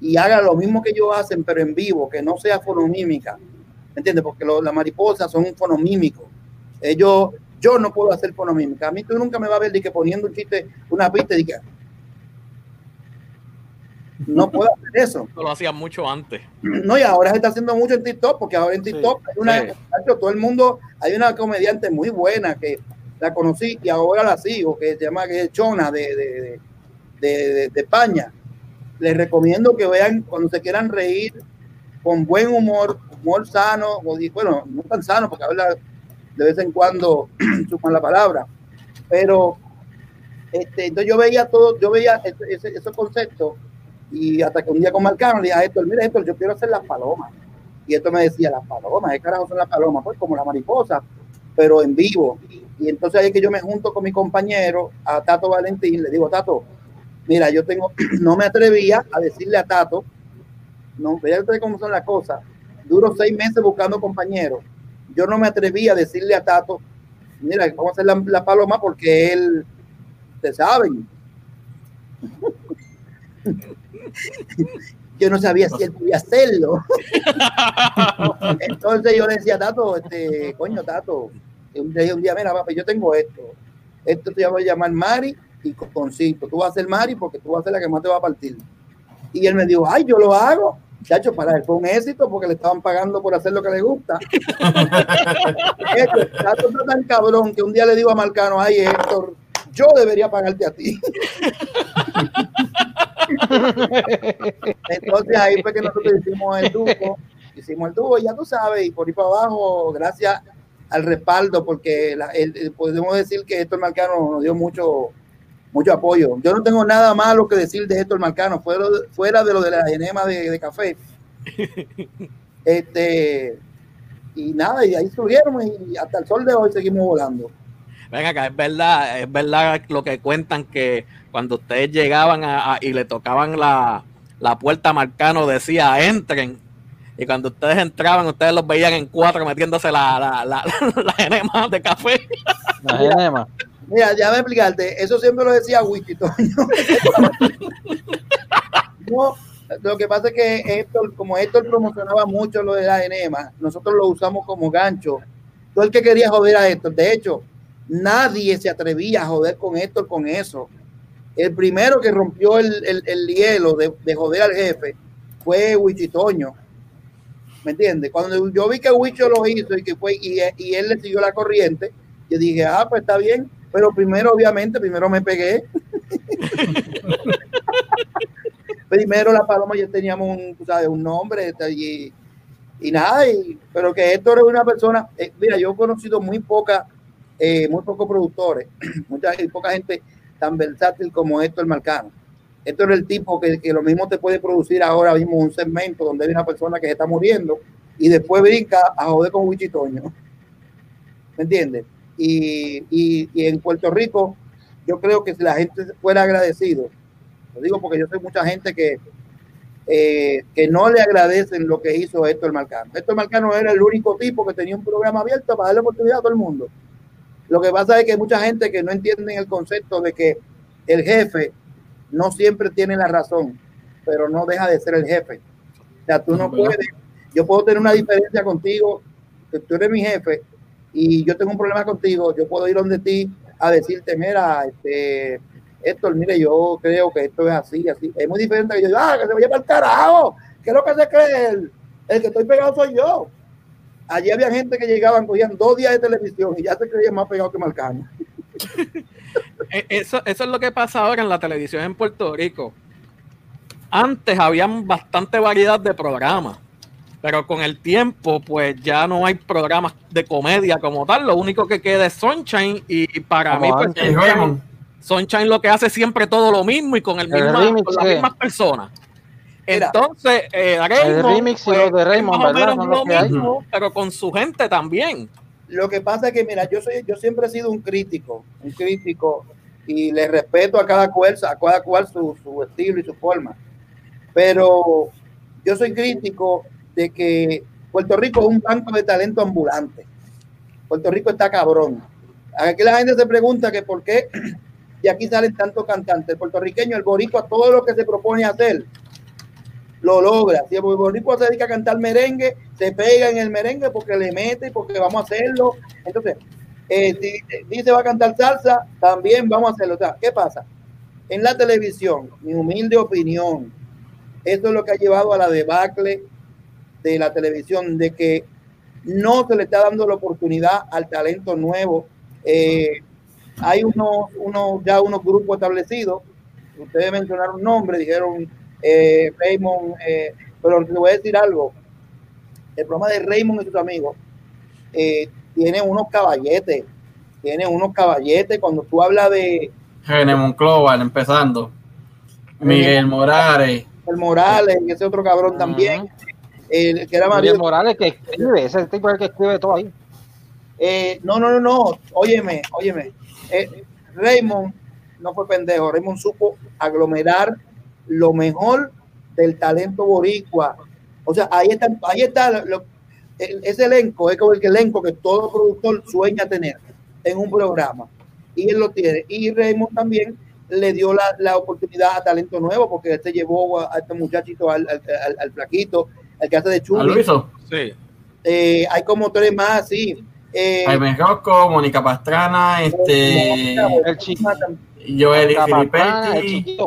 y haga lo mismo que ellos hacen, pero en vivo, que no sea fonomímica, ¿me entiendes? Porque lo- las mariposas son fonomímicos. Ellos, yo no puedo hacer fonomímica. A mí tú nunca me vas a ver de que poniendo un chiste, una pista y que no puedo hacer eso. Lo hacían mucho antes. No, y ahora se está haciendo mucho en TikTok, porque ahora en TikTok hay una, sí. todo el mundo, hay una comediante muy buena que la conocí y ahora la sigo, que se llama que es Chona de, de, de, de- España. Les recomiendo que vean cuando se quieran reír con buen humor, humor sano, o bueno, no tan sano, porque habla de vez en cuando su mala palabra, pero este, entonces yo veía todo, yo veía ese, ese- esos conceptos y hasta que un día con Marcano le dije a Héctor, mira Héctor, yo quiero hacer las palomas. Y esto me decía, las palomas, ¿qué carajo son las palomas? Pues como la mariposa, pero en vivo. Y entonces ahí es que yo me junto con mi compañero, a Tato Valentín, le digo, Tato, mira, yo tengo, no me atrevía a decirle a Tato, no, fíjate cómo son las cosas. Duro seis meses buscando compañeros. Yo no me atrevía a decirle a Tato, mira, vamos a hacer la, la paloma porque él, te saben. yo no sabía si él podía hacerlo. Entonces yo le decía, Tato, este, coño, Tato, y un día, un día, mira, papi, yo tengo esto. Esto te voy a llamar Mari y Concito. Tú vas a ser Mari porque tú vas a ser la que más te va a partir. Y él me dijo, ay, yo lo hago. Chacho, para él fue un éxito porque le estaban pagando por hacer lo que le gusta. Héctor, Tato está tan cabrón que un día le digo a Marcano, ay, Héctor, yo debería pagarte a ti. Entonces ahí fue que nosotros hicimos el dúo, hicimos el dúo, ya tú sabes, y por ahí para abajo, gracias al respaldo, porque la- el- el- podemos decir que Héctor Marcano nos dio mucho, mucho apoyo. Yo no tengo nada malo que decir de Héctor Marcano, fuera, fuera de lo de la enema de, de café. Este, y nada, y ahí subieron y hasta el sol de hoy seguimos volando. Venga, acá es verdad, es verdad lo que cuentan que cuando ustedes llegaban a, y le tocaban la, la puerta a Marcano decía entren. Y cuando ustedes entraban, ustedes los veían en cuatro metiéndose la, la, la, la enema de café. La enema. Mira, ya a explicarte, eso siempre lo decía Wiki, no, lo que pasa es que Héctor, como Héctor promocionaba mucho lo de la enema, nosotros lo usamos como gancho. Todo el que quería joder a Héctor, de hecho, nadie se atrevía a joder con Héctor con eso. El primero que rompió el, el, hielo de, de, joder al jefe fue Wichitoño. ¿Me entiendes? Cuando yo vi que Wicho lo hizo y que fue y, y él le siguió la corriente, yo dije, ah, pues está bien. Pero primero, obviamente, primero me pegué. primero la paloma ya teníamos un, ¿sabes? un nombre y, y nada, y, pero que Héctor es una persona, eh, mira, yo he conocido muy poca, eh, muy pocos productores, mucha poca gente tan versátil como Héctor Marcano. Héctor es el tipo que, que, lo mismo te puede producir ahora mismo un segmento donde hay una persona que se está muriendo y después brinca a joder con Wichitoño. ¿Me entiendes? Y, y, y en Puerto Rico, yo creo que si la gente fuera agradecido, lo digo porque yo soy mucha gente que, eh, que no le agradecen lo que hizo Héctor Marcano. Héctor Marcano era el único tipo que tenía un programa abierto para darle oportunidad a todo el mundo. Lo que pasa es que hay mucha gente que no entiende el concepto de que el jefe no siempre tiene la razón, pero no deja de ser el jefe. O sea, tú no puedes, yo puedo tener una diferencia contigo, que tú eres mi jefe y yo tengo un problema contigo, yo puedo ir donde ti a decirte, mira, este, Héctor, mire, yo creo que esto es así, así. Es muy diferente que yo diga, ah, que se vaya para el carajo. ¿Qué es lo que se cree? El, el que estoy pegado soy yo. Allí había gente que llegaban, cogían dos días de televisión y ya se creían más pegados que Marcano. Eh, eso, eso es lo que pasa ahora en la televisión en Puerto Rico. Antes habían bastante variedad de programas, pero con el tiempo, pues ya no hay programas de comedia como tal. Lo único que queda es Sunshine y, para mí, pues, Sunshine lo que hace siempre todo lo mismo y con, el misma, remix, con las mismas personas. Entonces, eh, Raymond, el remix pues, los de Raymond, ¿verdad? lo mismo, pero con su gente también. Lo que pasa es que, mira, yo soy, yo siempre he sido un crítico, un crítico, y le respeto a cada cual, a cada cual su, su estilo y su forma. Pero yo soy crítico de que Puerto Rico es un banco de talento ambulante. Puerto Rico está cabrón. Aquí la gente se pregunta que por qué y aquí salen tantos cantantes. El puertorriqueño, el boricua, todo lo que se propone hacer, lo logra. Si el boricua se dedica a cantar merengue, se pega en el merengue porque le mete, porque vamos a hacerlo. Entonces, eh, si dice va a cantar salsa, también vamos a hacerlo. ¿qué pasa? En la televisión, mi humilde opinión, esto es lo que ha llevado a la debacle de la televisión, de que no se le está dando la oportunidad al talento nuevo. Eh, hay unos, unos, ya unos grupos establecidos. Ustedes mencionaron un dijeron eh, Raymond, eh, pero te voy a decir algo. El programa de Raymond y sus amigos eh, tiene unos caballetes, tiene unos caballetes. Cuando tú hablas de. Genemon Global, empezando. Miguel Morales. El Morales, y ese otro cabrón también. que era Miguel Morales que escribe, ese tipo el que escribe todo ahí. Eh, no, no, no, no. Óyeme, óyeme eh, Raymond no fue pendejo, Raymond supo aglomerar lo mejor del talento boricua. O sea, ahí está, ahí está ese elenco, es como el elenco que todo productor sueña tener en un programa. Y él lo tiene. Y Raymond también le dio la, oportunidad a talento nuevo, porque él se llevó a, este muchachito, al, al, flaquito, al que hace de chulo. Sí. Eh, hay como tres más, sí. Eh, Jaime Rocco, Mónica Pastrana, este, el chico, Joel y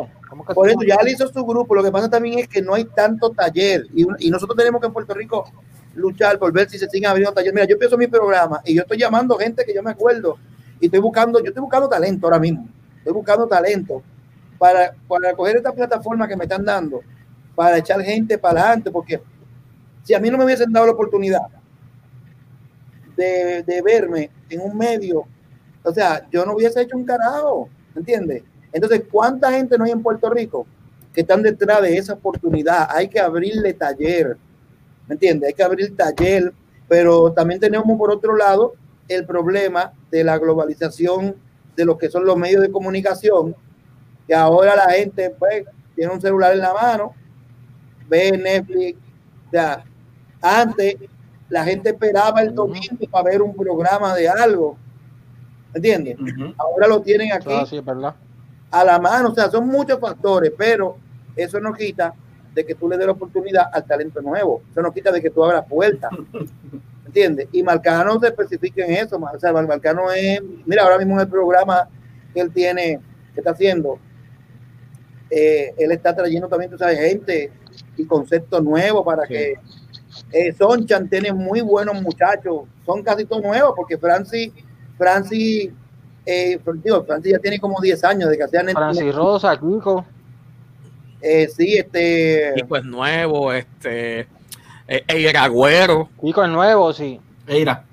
Por eso ya le hizo su grupo. Lo que pasa también es que no hay tanto taller y, nosotros tenemos que en Puerto Rico luchar por ver si se siguen abriendo talleres. Mira, yo empiezo mi programa y yo estoy llamando gente que yo me acuerdo y estoy buscando, yo estoy buscando talento ahora mismo. Estoy buscando talento para, para coger esta plataforma que me están dando, para echar gente para adelante, porque si a mí no me hubiesen dado la oportunidad de, verme en un medio, o sea, yo no hubiese hecho un carajo, ¿entiendes? Entonces, ¿cuánta gente no hay en Puerto Rico que están detrás de esa oportunidad? Hay que abrirle taller, ¿me entiendes? Hay que abrir taller Pero también tenemos por otro lado el problema de la globalización de lo que son los medios de comunicación, que ahora la gente pues tiene un celular en la mano, ve Netflix, ya. Antes la gente esperaba el domingo para ver un programa de algo. ¿Entiendes? Ahora lo tienen aquí a la mano. O sea, son muchos factores, pero eso no quita de que tú le des la oportunidad al talento nuevo. Eso no quita de que tú abras puertas. ¿Entiendes? Y Marcano se especifica en eso. O sea, Marcano es, mira, ahora mismo en el programa que él tiene, que está haciendo, eh, él está trayendo también, tú sabes, gente y conceptos nuevos para que eh, Sonchan tiene muy buenos muchachos, son casi todos nuevos, porque Francis, Francis, eh, digo, Francis ya tiene como 10 años de que hacían Francis Rosa, Kiko. Eh, sí, este. Kiko es nuevo, este. Eh, Eira Agüero. Kiko es nuevo, sí. Eira.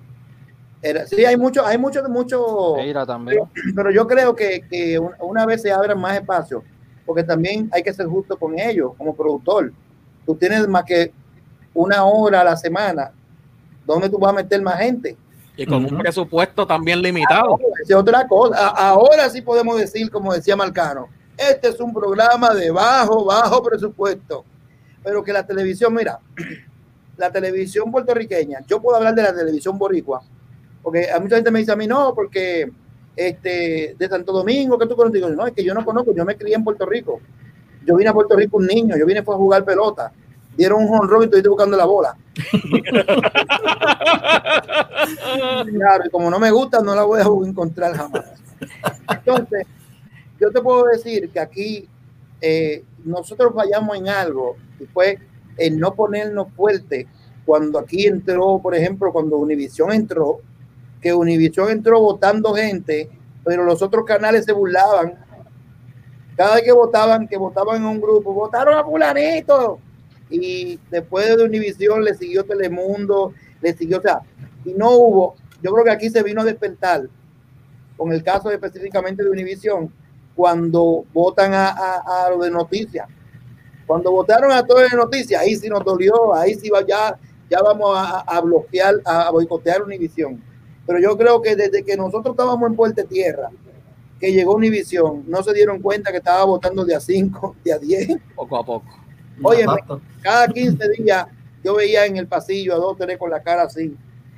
Era, sí, hay mucho, hay mucho, mucho. Eira también. Pero, pero yo creo que, que, una vez se abran más espacios, porque también hay que ser justo con ellos como productor. Tú tienes más que una hora a la semana, ¿dónde tú vas a meter más gente? Y con un presupuesto también limitado. es otra cosa. Ahora sí podemos decir, como decía Marcano, este es un programa de bajo, bajo presupuesto. Pero que la televisión, mira, la televisión puertorriqueña, yo puedo hablar de la televisión boricua, porque a mucha gente me dice a mí, no, porque este, de Santo Domingo, que tú conoces, no, es que yo no conozco, yo me crié en Puerto Rico. Yo vine a Puerto Rico un niño, yo vine fue a jugar pelota dieron un honrón y estoy buscando la bola. claro, y como no me gusta, no la voy a encontrar jamás. Entonces, yo te puedo decir que aquí eh, nosotros fallamos en algo y fue en no ponernos fuerte cuando aquí entró, por ejemplo, cuando Univision entró, que Univision entró votando gente, pero los otros canales se burlaban. Cada vez que votaban, que votaban en un grupo, votaron a fulanito, y después de Univisión le siguió Telemundo, le siguió, o sea, y no hubo, yo creo que aquí se vino a despertar con el caso específicamente de Univisión, cuando votan a, a, lo de noticias. Cuando votaron a todo de noticias, ahí sí nos dolió, ahí sí va, ya, ya vamos a, a bloquear, a boicotear Univisión. Pero yo creo que desde que nosotros estábamos en Puerto Tierra, que llegó Univisión, no se dieron cuenta que estaba votando de a 5, de a 10. Poco a poco. Oye, cada 15 días yo veía en el pasillo a dos, tres con la cara así.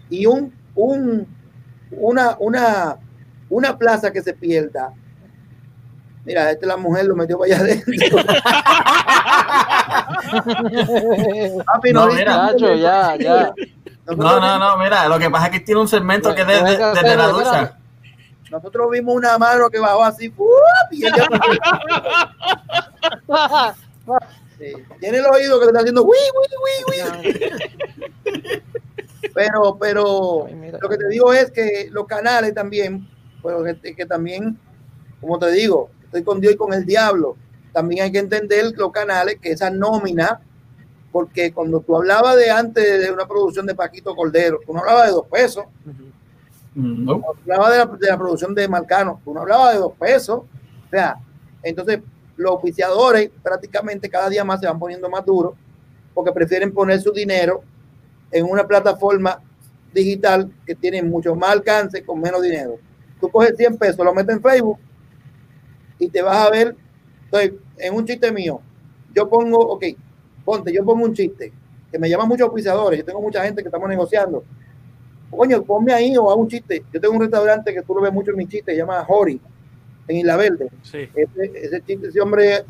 Y un, un, una, una, una plaza que se pierda. Mira, esta la mujer lo metió para allá adentro. no, mira, ya, ya. No, no, no, mira, lo que pasa es que tiene un segmento que es desde de, la ducha. Nosotros vimos una mano que bajó así, y ella... Tiene el oído que le está haciendo Pero, pero lo que te digo es que los canales también, pero que, que también, como te digo, estoy con Dios y con el diablo. También hay que entender los canales que esa nómina, porque cuando tú hablabas de antes de una producción de Paquito Cordero, tú no hablabas de dos pesos. No. Hablaba de la, de la, producción de Marcano, tú no hablabas de dos pesos. O sea, entonces los oficiadores prácticamente cada día más se van poniendo más duros porque prefieren poner su dinero en una plataforma digital que tiene mucho más alcance con menos dinero. Tú coges 100 pesos, lo metes en Facebook y te vas a ver, entonces, en un chiste mío, yo pongo, ok, ponte, yo pongo un chiste que me llaman muchos oficiadores, yo tengo mucha gente que estamos negociando. Coño, ponme ahí o hago un chiste. Yo tengo un restaurante que tú lo ves mucho en mi chiste, se llama Hori en Isla Verde. Ese, chiste, ese hombre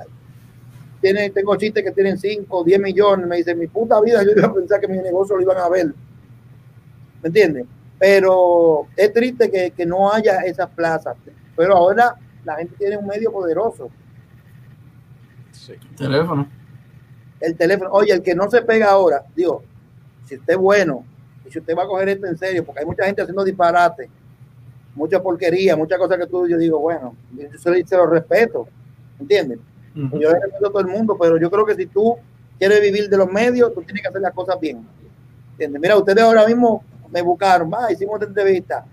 tiene, tengo chistes que tienen 5 o 10 millones. Me dice, mi puta vida, yo iba a pensar que mi negocio lo iban a ver. ¿Me entiendes? Pero es triste que, que no haya esas plazas. Pero ahora la gente tiene un medio poderoso. Sí. teléfono. El teléfono. Oye, el que no se pega ahora, digo, si usted es bueno, y si usted va a coger esto en serio, porque hay mucha gente haciendo disparate mucha porquería, muchas cosas que tú, yo digo, bueno, yo se, se lo respeto, ¿entiendes? Yo respeto a todo el mundo, pero yo creo que si tú quieres vivir de los medios, tú tienes que hacer las cosas bien. ¿Entiendes? Mira, ustedes ahora mismo me buscaron, va, hicimos esta entrevista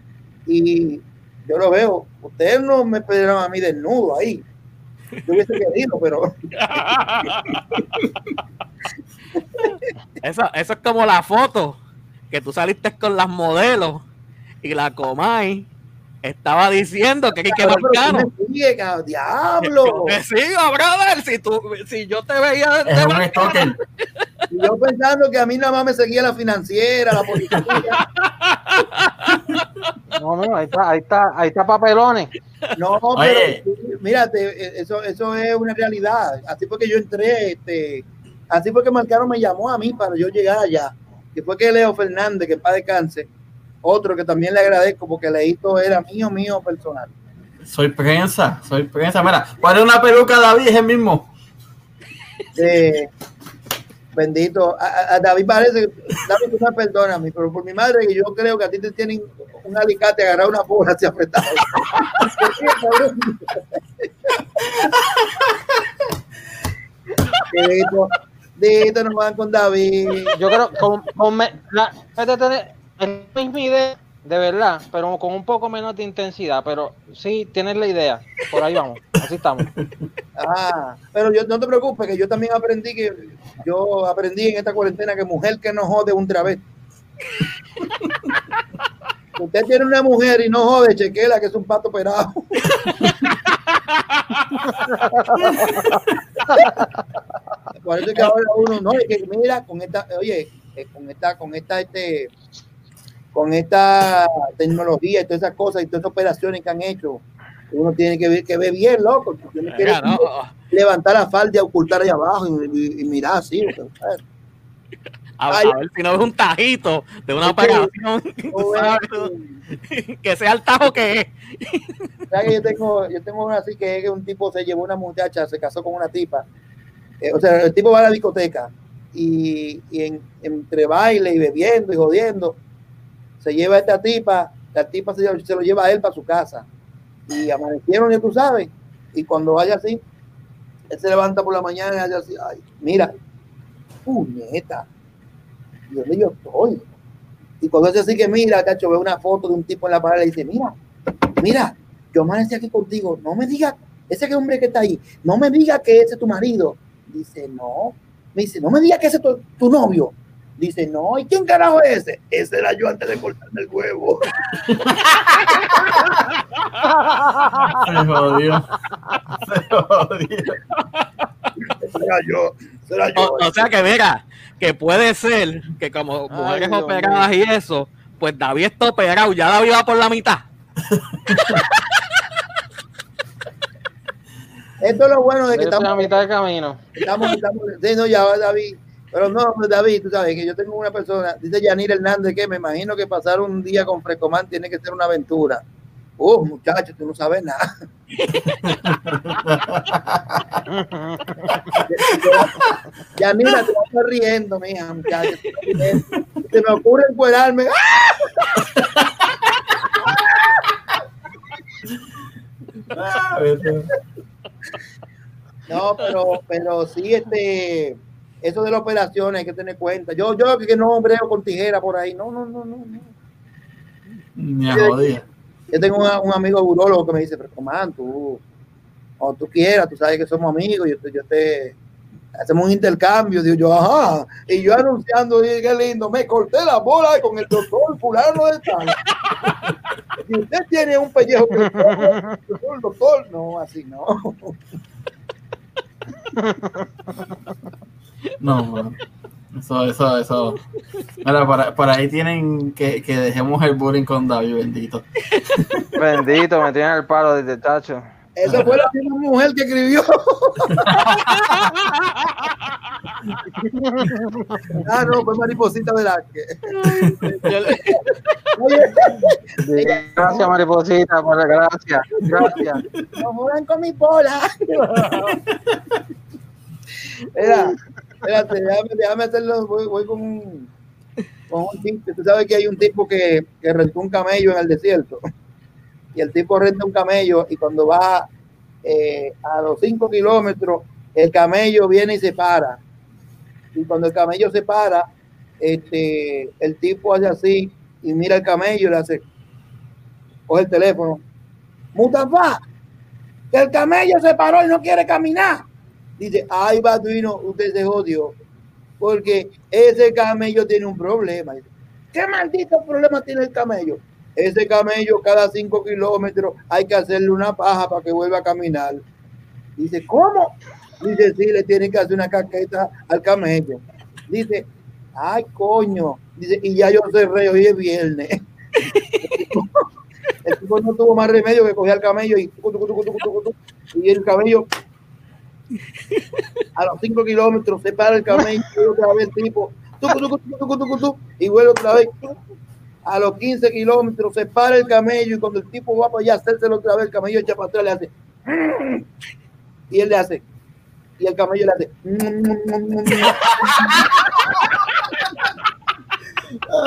y yo lo veo, ustedes no me pidieron a mí desnudo ahí. Yo hubiese querido, pero. eso, eso es como la foto que tú saliste con las modelos y la Comay estaba diciendo que hay que marcar. ¡Diablo! Me sigo, brother. Si, tú, si yo te veía. Es un stalker. Y yo pensando que a mí nada más me seguía la financiera, la policía. No, no, ahí está, ahí está, ahí está papelones. No, Oye. pero mírate, eso, eso es una realidad. Así fue que yo entré, este, así fue que Marcano me llamó a mí para yo llegar allá. Que fue que Leo Fernández, que paz descanse, otro que también le agradezco porque Leito era mío, mío personal. Soy prensa, soy prensa. Mira, ¿cuál es una peluca David? Es el mismo. Eh, bendito. A, David parece, David, tú me perdonas, mi- pero por mi madre, que yo creo que a ti te tienen un alicate agarrar una bola así apretado. Dito, Dito, no van con David. Yo creo con, con me- la, el mismo idea, de verdad, pero con un poco menos de intensidad, pero sí tienes la idea. Por ahí vamos, así estamos. Ah, pero yo no te preocupes, que yo también aprendí que yo aprendí en esta cuarentena que mujer que no jode un travesti. Usted tiene una mujer y no jode, chequela que es un pato operado. Por eso es que ahora uno, no, es que mira, con esta, oye, eh, con esta, con esta, este, con esta tecnología y todas esas cosas y todas esas operaciones que han hecho, uno tiene que ver, que ver bien, loco. tú tienes que Venga, no. levantar la falda y ocultar ahí abajo y, y- y mirar así. o. A, Ay. a ver si no es un tajito de una que- operación. No, que sea el tajo que es. ¿sabes que yo tengo, yo tengo una así que es que un tipo se llevó una muchacha, se casó con una tipa. Eh, o sea, el tipo va a la discoteca y, y en- entre baile y bebiendo y jodiendo, se lleva a esta tipa, la tipa se, lo lleva a él para su casa. Y amanecieron, ya tú sabes, y cuando vaya así, él se levanta por la mañana y hace así, ay, mira, puñeta, ¿y dónde yo estoy? Y cuando hace así que mira, cacho, ve una foto de un tipo en la pared y dice, mira, mira, yo amanecí aquí contigo, no me digas, ese hombre que está ahí, no me digas que ese es tu marido. Dice, no, me dice, no me digas que ese es tu novio. Dice, no, ¿y quién carajo es ese? Ese era yo antes de cortarme el huevo. Se jodió. Se jodió. Ese era yo, ese era yo. O, o sea que mira, que puede ser que como mujeres Dios operadas y eso, pues David está operado, ya David va por la mitad. Esto es lo bueno de que estoy a estamos, mitad del camino. estamos, estamos, sí, no, ya va David. Pero no, pues, David, tú sabes que yo tengo una persona, dice Yanir Hernández, que me imagino que pasar un día con Frescoman tiene que ser una aventura. Uh, muchacho, tú no sabes nada. Yanira, te vas riendo, mija, muchacho. Se me ocurre encuerarme. Ah. No, pero, pero sí, este, eso de las operaciones hay que tener cuenta. Yo, yo que no brego con tijera por ahí. No, no, no, no. no. A jodía. Yo tengo una- un amigo urólogo que me dice, pero man, tú, cuando tú quieras, tú sabes que somos amigos, yo te, yo te hacemos un intercambio, digo yo, ajá, y yo anunciando, dije, qué lindo, me corté la bola con el doctor fulano de tal. Si usted tiene un pellejo que doctor, doctor, no, así no. No, bueno. Eso, eso, eso. Mira, por, por ahí tienen que, que dejemos el bullying con David, bendito. Bendito, me tienen el palo desde tacho. Esa fue la misma mujer que escribió. ah, no, fue Mariposita Velázquez. Gracias, mariposita, por la gracia. Gracias. no jodan con mi bola. Mira, espérate, déjame, déjame hacerlo. Voy, voy con, un, con un chiste. Tú sabes que hay un tipo que, rentó un camello en el desierto. Y el tipo renta un camello y cuando va eh, a los 5 kilómetros, el camello viene y se para. Y cuando el camello se para, este, el tipo hace así y mira el camello y le hace, coge el teléfono. Mustafa, que el camello se paró y no quiere caminar. Dice, ay, Batuino, usted se jodió. Porque ese camello tiene un problema. ¿qué maldito problema tiene el camello? Ese camello cada cinco kilómetros hay que hacerle una paja para que vuelva a caminar. Dice, ¿cómo? Dice, sí, le tienen que hacer una caqueta al camello. Dice, ay, coño. Dice, y ya yo cerré, hoy es viernes. El tipo no tuvo más remedio que coger al camello y, y el camello a los 5 kilómetros se para el camello y otra vez tipo y vuelve otra vez. A los 15 kilómetros se para el camello y cuando el tipo va para allá a hacerse otra vez el camello echa para atrás le hace y él le hace y el camello le hace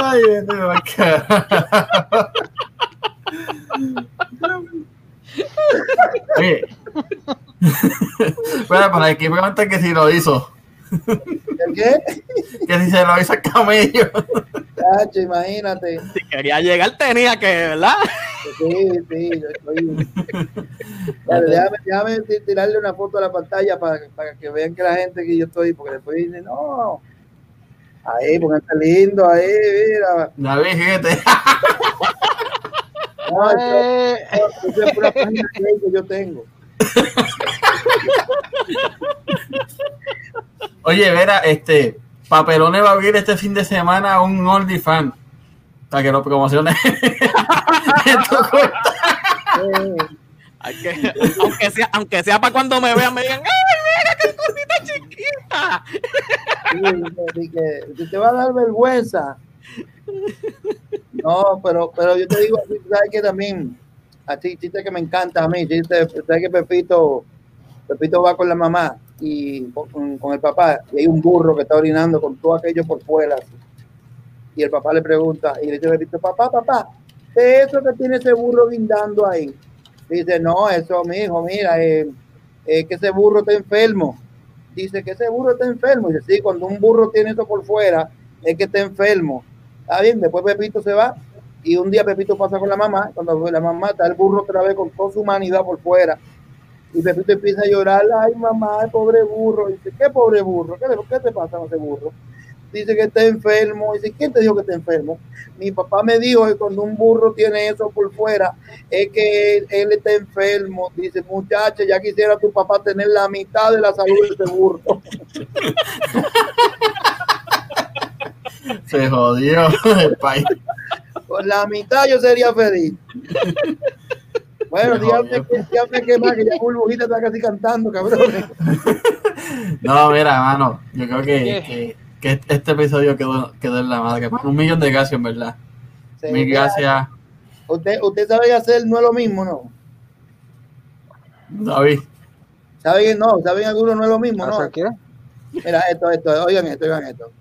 Ay, este me va a Oye. Bueno, para que preguntan que si lo hizo. ¿El qué? Que si se lo hizo el camello. Chacho, imagínate. Si quería llegar, tenía que, ¿verdad? Sí, sí, yo estoy. Vale, déjame, déjame ti- tirarle una foto a la pantalla para, para que vean que la gente que yo estoy, porque después dicen, no. Ahí, pónganse lindo, ahí, mira. David, fíjate. Eh, eso es pura página que yo tengo. Oye, Vera, este, Papelones va a abrir este fin de semana un OnlyFans para que lo promocione. Eh, aunque, sea, aunque sea para cuando me vean, me digan, ¡ay, mira qué cosita chiquita! sí, que te va a dar vergüenza. No, pero, pero yo te digo, sabes que también, a ti, chiste que me encanta a mí, chiste, sabes que Pepito, Pepito va con la mamá y con, el papá, y hay un burro que está orinando con todo aquello por fuera. Y el papá le pregunta, y le dice Pepito, papá, papá, ¿qué es eso que tiene ese burro guindando ahí? Dice, no, eso, mi hijo, mira, eh, eh, que ese burro está enfermo. Dice que ese burro está enfermo. Dice, sí, cuando un burro tiene eso por fuera, es que está enfermo. Está bien, después Pepito se va y un día Pepito pasa con la mamá, cuando la mamá está el burro otra vez con toda su humanidad por fuera. Y Pepito empieza a llorar, ay mamá, pobre burro. Dice, ¿qué pobre burro? ¿Qué, qué te pasa con ese burro? Dice que está enfermo. Dice, ¿quién te dijo que está enfermo? Mi papá me dijo que cuando un burro tiene eso por fuera, es que él, él está enfermo. Dice, muchacha, ya quisiera tu papá tener la mitad de la salud de ese burro. Se jodió el país. Con la mitad yo sería feliz. Bueno, Me dígame dígame que más, que ya Burbujita está casi cantando, cabrón. No, mira, hermano, yo creo que, que, que este episodio quedó, quedó en la madre. Un millón de gracias, en verdad. Sí, Mil gracias, Usted, usted sabe hacer no es lo mismo, ¿no? David. ¿Saben? No, ¿saben algunos no es lo mismo, no? Mira, esto, esto, oigan esto, oigan esto.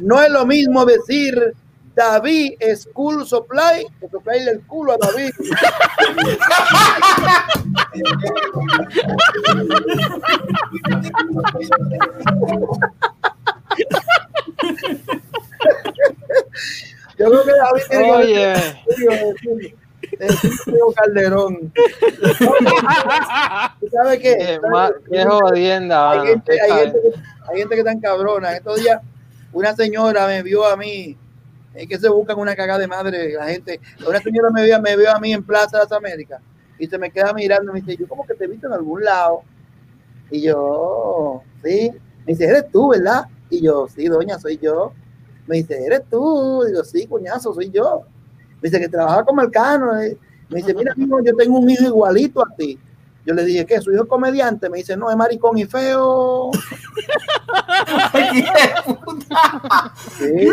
No es lo mismo decir David School Supply que soplarle el culo a David. Yo creo que David tiene que Oye, Teo Calderón. ¿Tú ¿Sabes qué? qué, jodienda, hay gente, hay, gente, hay gente que tan cabrona. Estos días una señora me vio a mí, es que se buscan una cagada de madre la gente. Una señora me vio, me vio a mí en Plaza de las Américas y se me queda mirando y me dice, yo como que te he visto en algún lado. Y yo, sí. Me dice, eres tú, ¿verdad? Y yo, sí, doña, soy yo. Me dice, eres tú. Digo, sí, coñazo, soy yo. Me dice que trabaja con Marcano. eh. Me dice, mira, amigo, yo tengo un hijo igualito a ti. Yo le dije, ¿qué? ¿Su hijo es comediante? Me dice, no, es maricón y feo. Sí.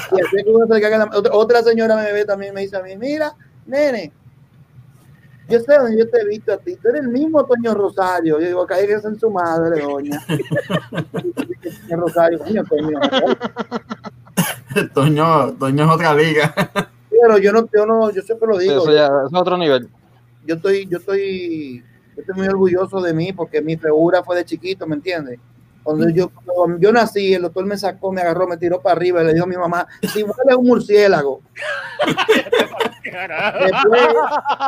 Que otra, señora me ve también me dice a mí, mira, nene, yo sé dónde yo te he visto a ti, tú eres el mismo Toño Rosario. Yo digo, cállese en su madre, doña. Toño Rosario, coño, Toño. Toño, Toño es otra liga. Pero yo no, yo no, yo siempre lo digo, Eso ya es otro nivel. yo estoy, yo estoy, yo estoy muy orgulloso de mí porque mi figura fue de chiquito, ¿me entiendes? Cuando yo, cuando yo nací, el doctor me sacó, me agarró, me tiró para arriba y le dijo a mi mamá, si huele un murciélago. Después,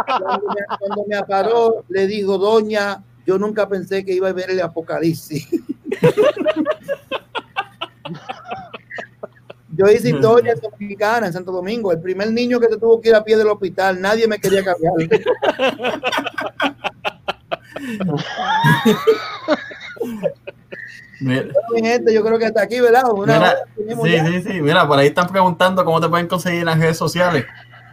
cuando me, cuando me aparó, le dijo, doña, yo nunca pensé que iba a ver el apocalipsis. Yo hice historia dominicana en Santo Domingo. El primer niño que se tuvo que ir a pie del hospital, nadie me quería cambiar. Mira, mi gente, yo creo que hasta aquí, ¿verdad? Una mira, sí, ya. sí, sí. Mira, por ahí están preguntando cómo te pueden conseguir en las redes sociales.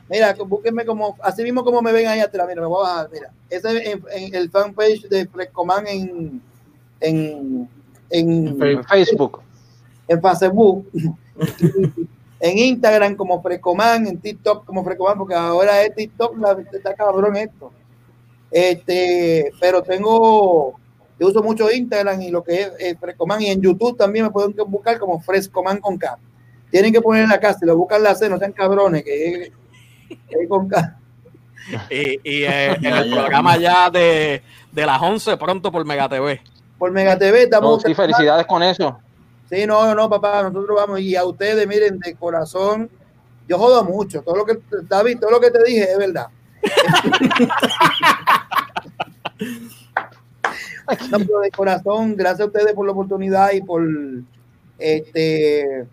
Mira, búsquenme como, así mismo como me ven ahí atrás, mira, me voy a bajar, mira. Ese es en, en el fanpage de Frescoman en, en, en, En Facebook. En Facebook. en Instagram como Frescoman, en TikTok como Frescoman, porque ahora es TikTok, la, está cabrón esto. Este, pero tengo, yo uso mucho Instagram y lo que es Frescoman y en YouTube también me pueden buscar como Frescoman con K. Tienen que poner en la casa, si lo buscan la C, no sean cabrones, que es, es con K. Y, y eh, en el programa ya de, de las 11 pronto por Mega TV. Por Mega TV No, estamos. sí, felicidades con eso. Sí, no, no, papá, nosotros vamos. Y a ustedes, miren, de corazón, yo jodo mucho, todo lo que, David, todo lo que te dije es verdad. No, pero de corazón, gracias a ustedes por la oportunidad y por este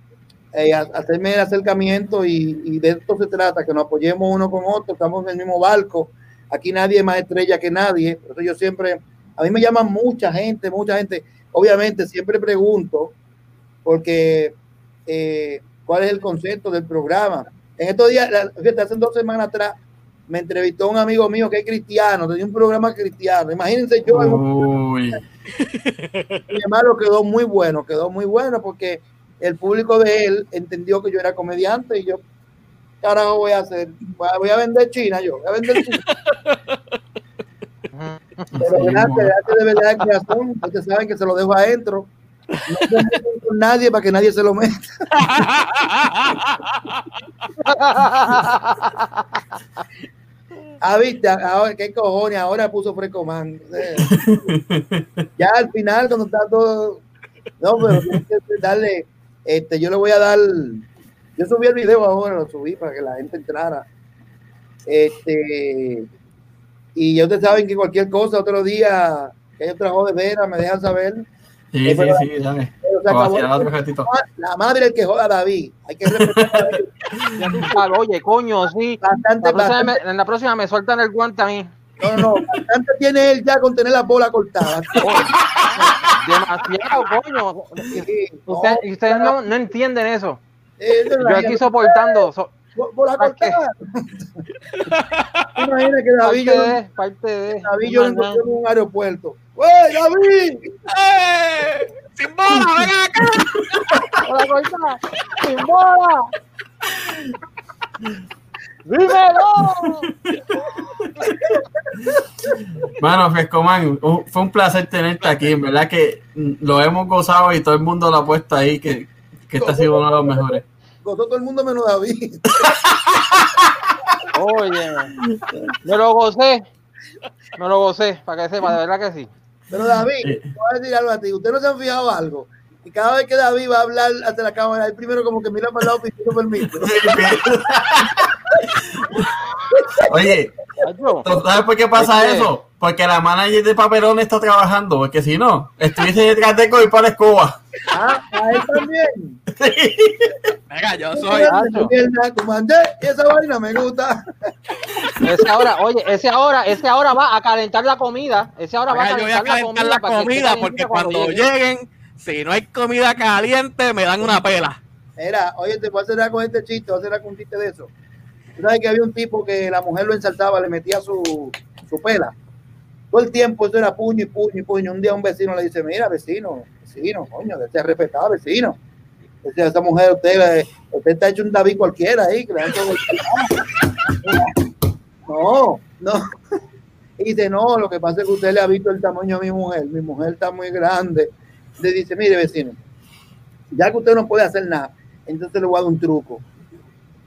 eh, hacerme el acercamiento y, y de esto se trata, que nos apoyemos uno con otro, estamos en el mismo barco, aquí nadie es más estrella que nadie, por eso yo siempre, a mí me llaman mucha gente, mucha gente, obviamente siempre pregunto, porque eh, cuál es el concepto del programa. En estos días, la- fíjate, hace dos semanas atrás, me entrevistó un amigo mío que es cristiano, tenía un programa cristiano. Imagínense yo Uy, mi hermano quedó muy bueno, quedó muy bueno porque el público de él entendió que yo era comediante y yo, carajo, voy a hacer, voy a, vender China yo, voy a vender China. Pero gracias, de verdad de corazón, ustedes saben que se lo dejo adentro. No con nadie para que nadie se lo meta. Ah, viste, ahora qué cojones, ahora puso Frescoman. Eh, Ya al final, cuando está todo. No, pero tienes que darle. Este, yo le voy a dar. Yo subí el video ahora, lo subí para que la gente entrara. Este. Y ya ustedes saben que cualquier cosa, otro día, que hay otra jodedera, me dejan saber. Sí, sí, sí, dale. La madre el que joda a David. Hay que respetar Oye, coño, sí. Bastante, La próxima me- en la próxima me sueltan el guante a mí. No, no, bastante tiene él ya con tener la bola cortada. Demasiado, coño. Sí, no, Usted- y ustedes no, no entienden eso. Yo aquí soportando. so- ¿Para qué? cortada. Imagina que David parte yo, de, parte de. David yo lo Maná. encontré en un aeropuerto. ¡Wey, David! ¡Eh! ¡Sin bola! ¡Ven acá! Hola, corta. ¡Sin bola! ¡Dímelo! Bueno, Frescoman, un- fue un placer tenerte aquí. En verdad que lo hemos gozado y todo el mundo lo ha puesto ahí, que, que este ha sido uno de los mejores. Gozó todo el mundo menos David. Oye, me lo gocé. Me lo gocé, para que sepa, de verdad que sí. Pero David, te voy a decir algo a ti. ¿Ustedes no se han fijado algo? Y cada vez que David va a hablar hacia la cámara, él primero como que mira para el lado pidiendo permiso. Oye, ¿tú ¿sabes por qué pasa eso? Porque la manager de Papelón está trabajando, porque si no, estuviese detrás de y para la escoba. Ah, a él también. Venga, yo soy. Comandé, esa vaina me gusta. Ese ahora, oye, ese ahora, ese ahora va a calentar la comida. Ese ahora va a Venga, yo voy a calentar la calentar la comida. porque cuando lleguen, si no hay comida caliente, me dan una pela. Mira, oye, te voy a hacer con este chiste, voy a hacer con un chiste de eso. Tú sabes que había un tipo que la mujer lo ensaltaba, le metía su, su pela. Todo el tiempo eso era puño y puño y puño. Un día un vecino le dice, mira, vecino, vecino, coño, se respetado, vecino. Dice, esa mujer, usted, usted está hecho un David cualquiera ahí. que le han hecho golpear". no, no. Y dice, no, lo que pasa es que usted le ha visto el tamaño a mi mujer. Mi mujer está muy grande. Le dice, mire, vecino, ya que usted no puede hacer nada, entonces le voy a dar un truco.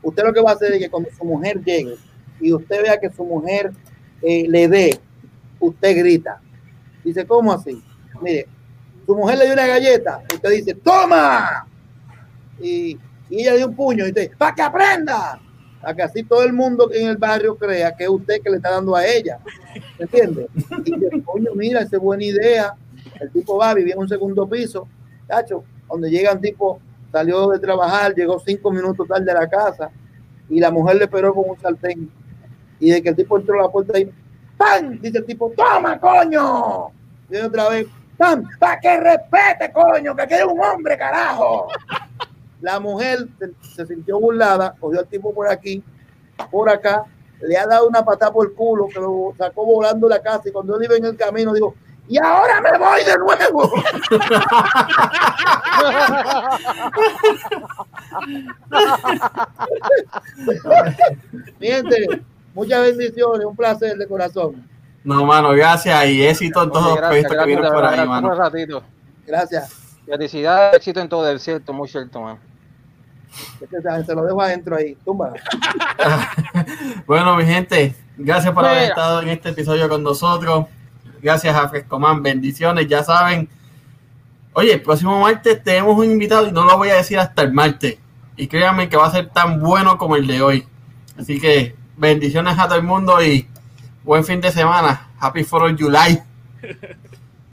Usted lo que va a hacer es que cuando su mujer llegue y usted vea que su mujer eh, le dé, usted grita. Dice, ¿cómo así? Mire, su mujer le dio una galleta, usted dice, ¡toma! Y, ella dio un puño y usted, ¡para que aprenda! a que así todo el mundo en el barrio crea que es usted que le está dando a ella. ¿Me entiende? Y dice, coño, mira, esa es buena idea. El tipo va, vivía en un segundo piso, cacho, donde llega un tipo, salió de trabajar, llegó cinco minutos tarde a la casa y la mujer le esperó con un sartén. Y de que el tipo entró a la puerta y ¡pam! Dice el tipo, ¡toma, coño! Y otra vez, ¡pam! ¡Para que respete, coño! ¡Que quiere un hombre, carajo! La mujer se, sintió burlada, cogió al tipo por aquí, por acá, le ha dado una patada por el culo, que lo sacó volando la casa y cuando él iba en el camino dijo, y ahora me voy de nuevo. Mi gente, muchas bendiciones, un placer de corazón. No, mano, gracias y éxito en todos los Oye, proyectos que vienen por ahí, gracias mano. ratito. Gracias. Felicidades, éxito en todo, el cierto, muy cierto, man. Este Se lo dejo adentro ahí. Tumba. Bueno, mi gente, gracias por haber estado en este episodio con nosotros. Gracias a Frescoman, bendiciones, ya saben. Oye, el próximo martes tenemos un invitado y no lo voy a decir hasta el martes. Y créanme que va a ser tan bueno como el de hoy. Así que bendiciones a todo el mundo y buen fin de semana. Happy 4 of July.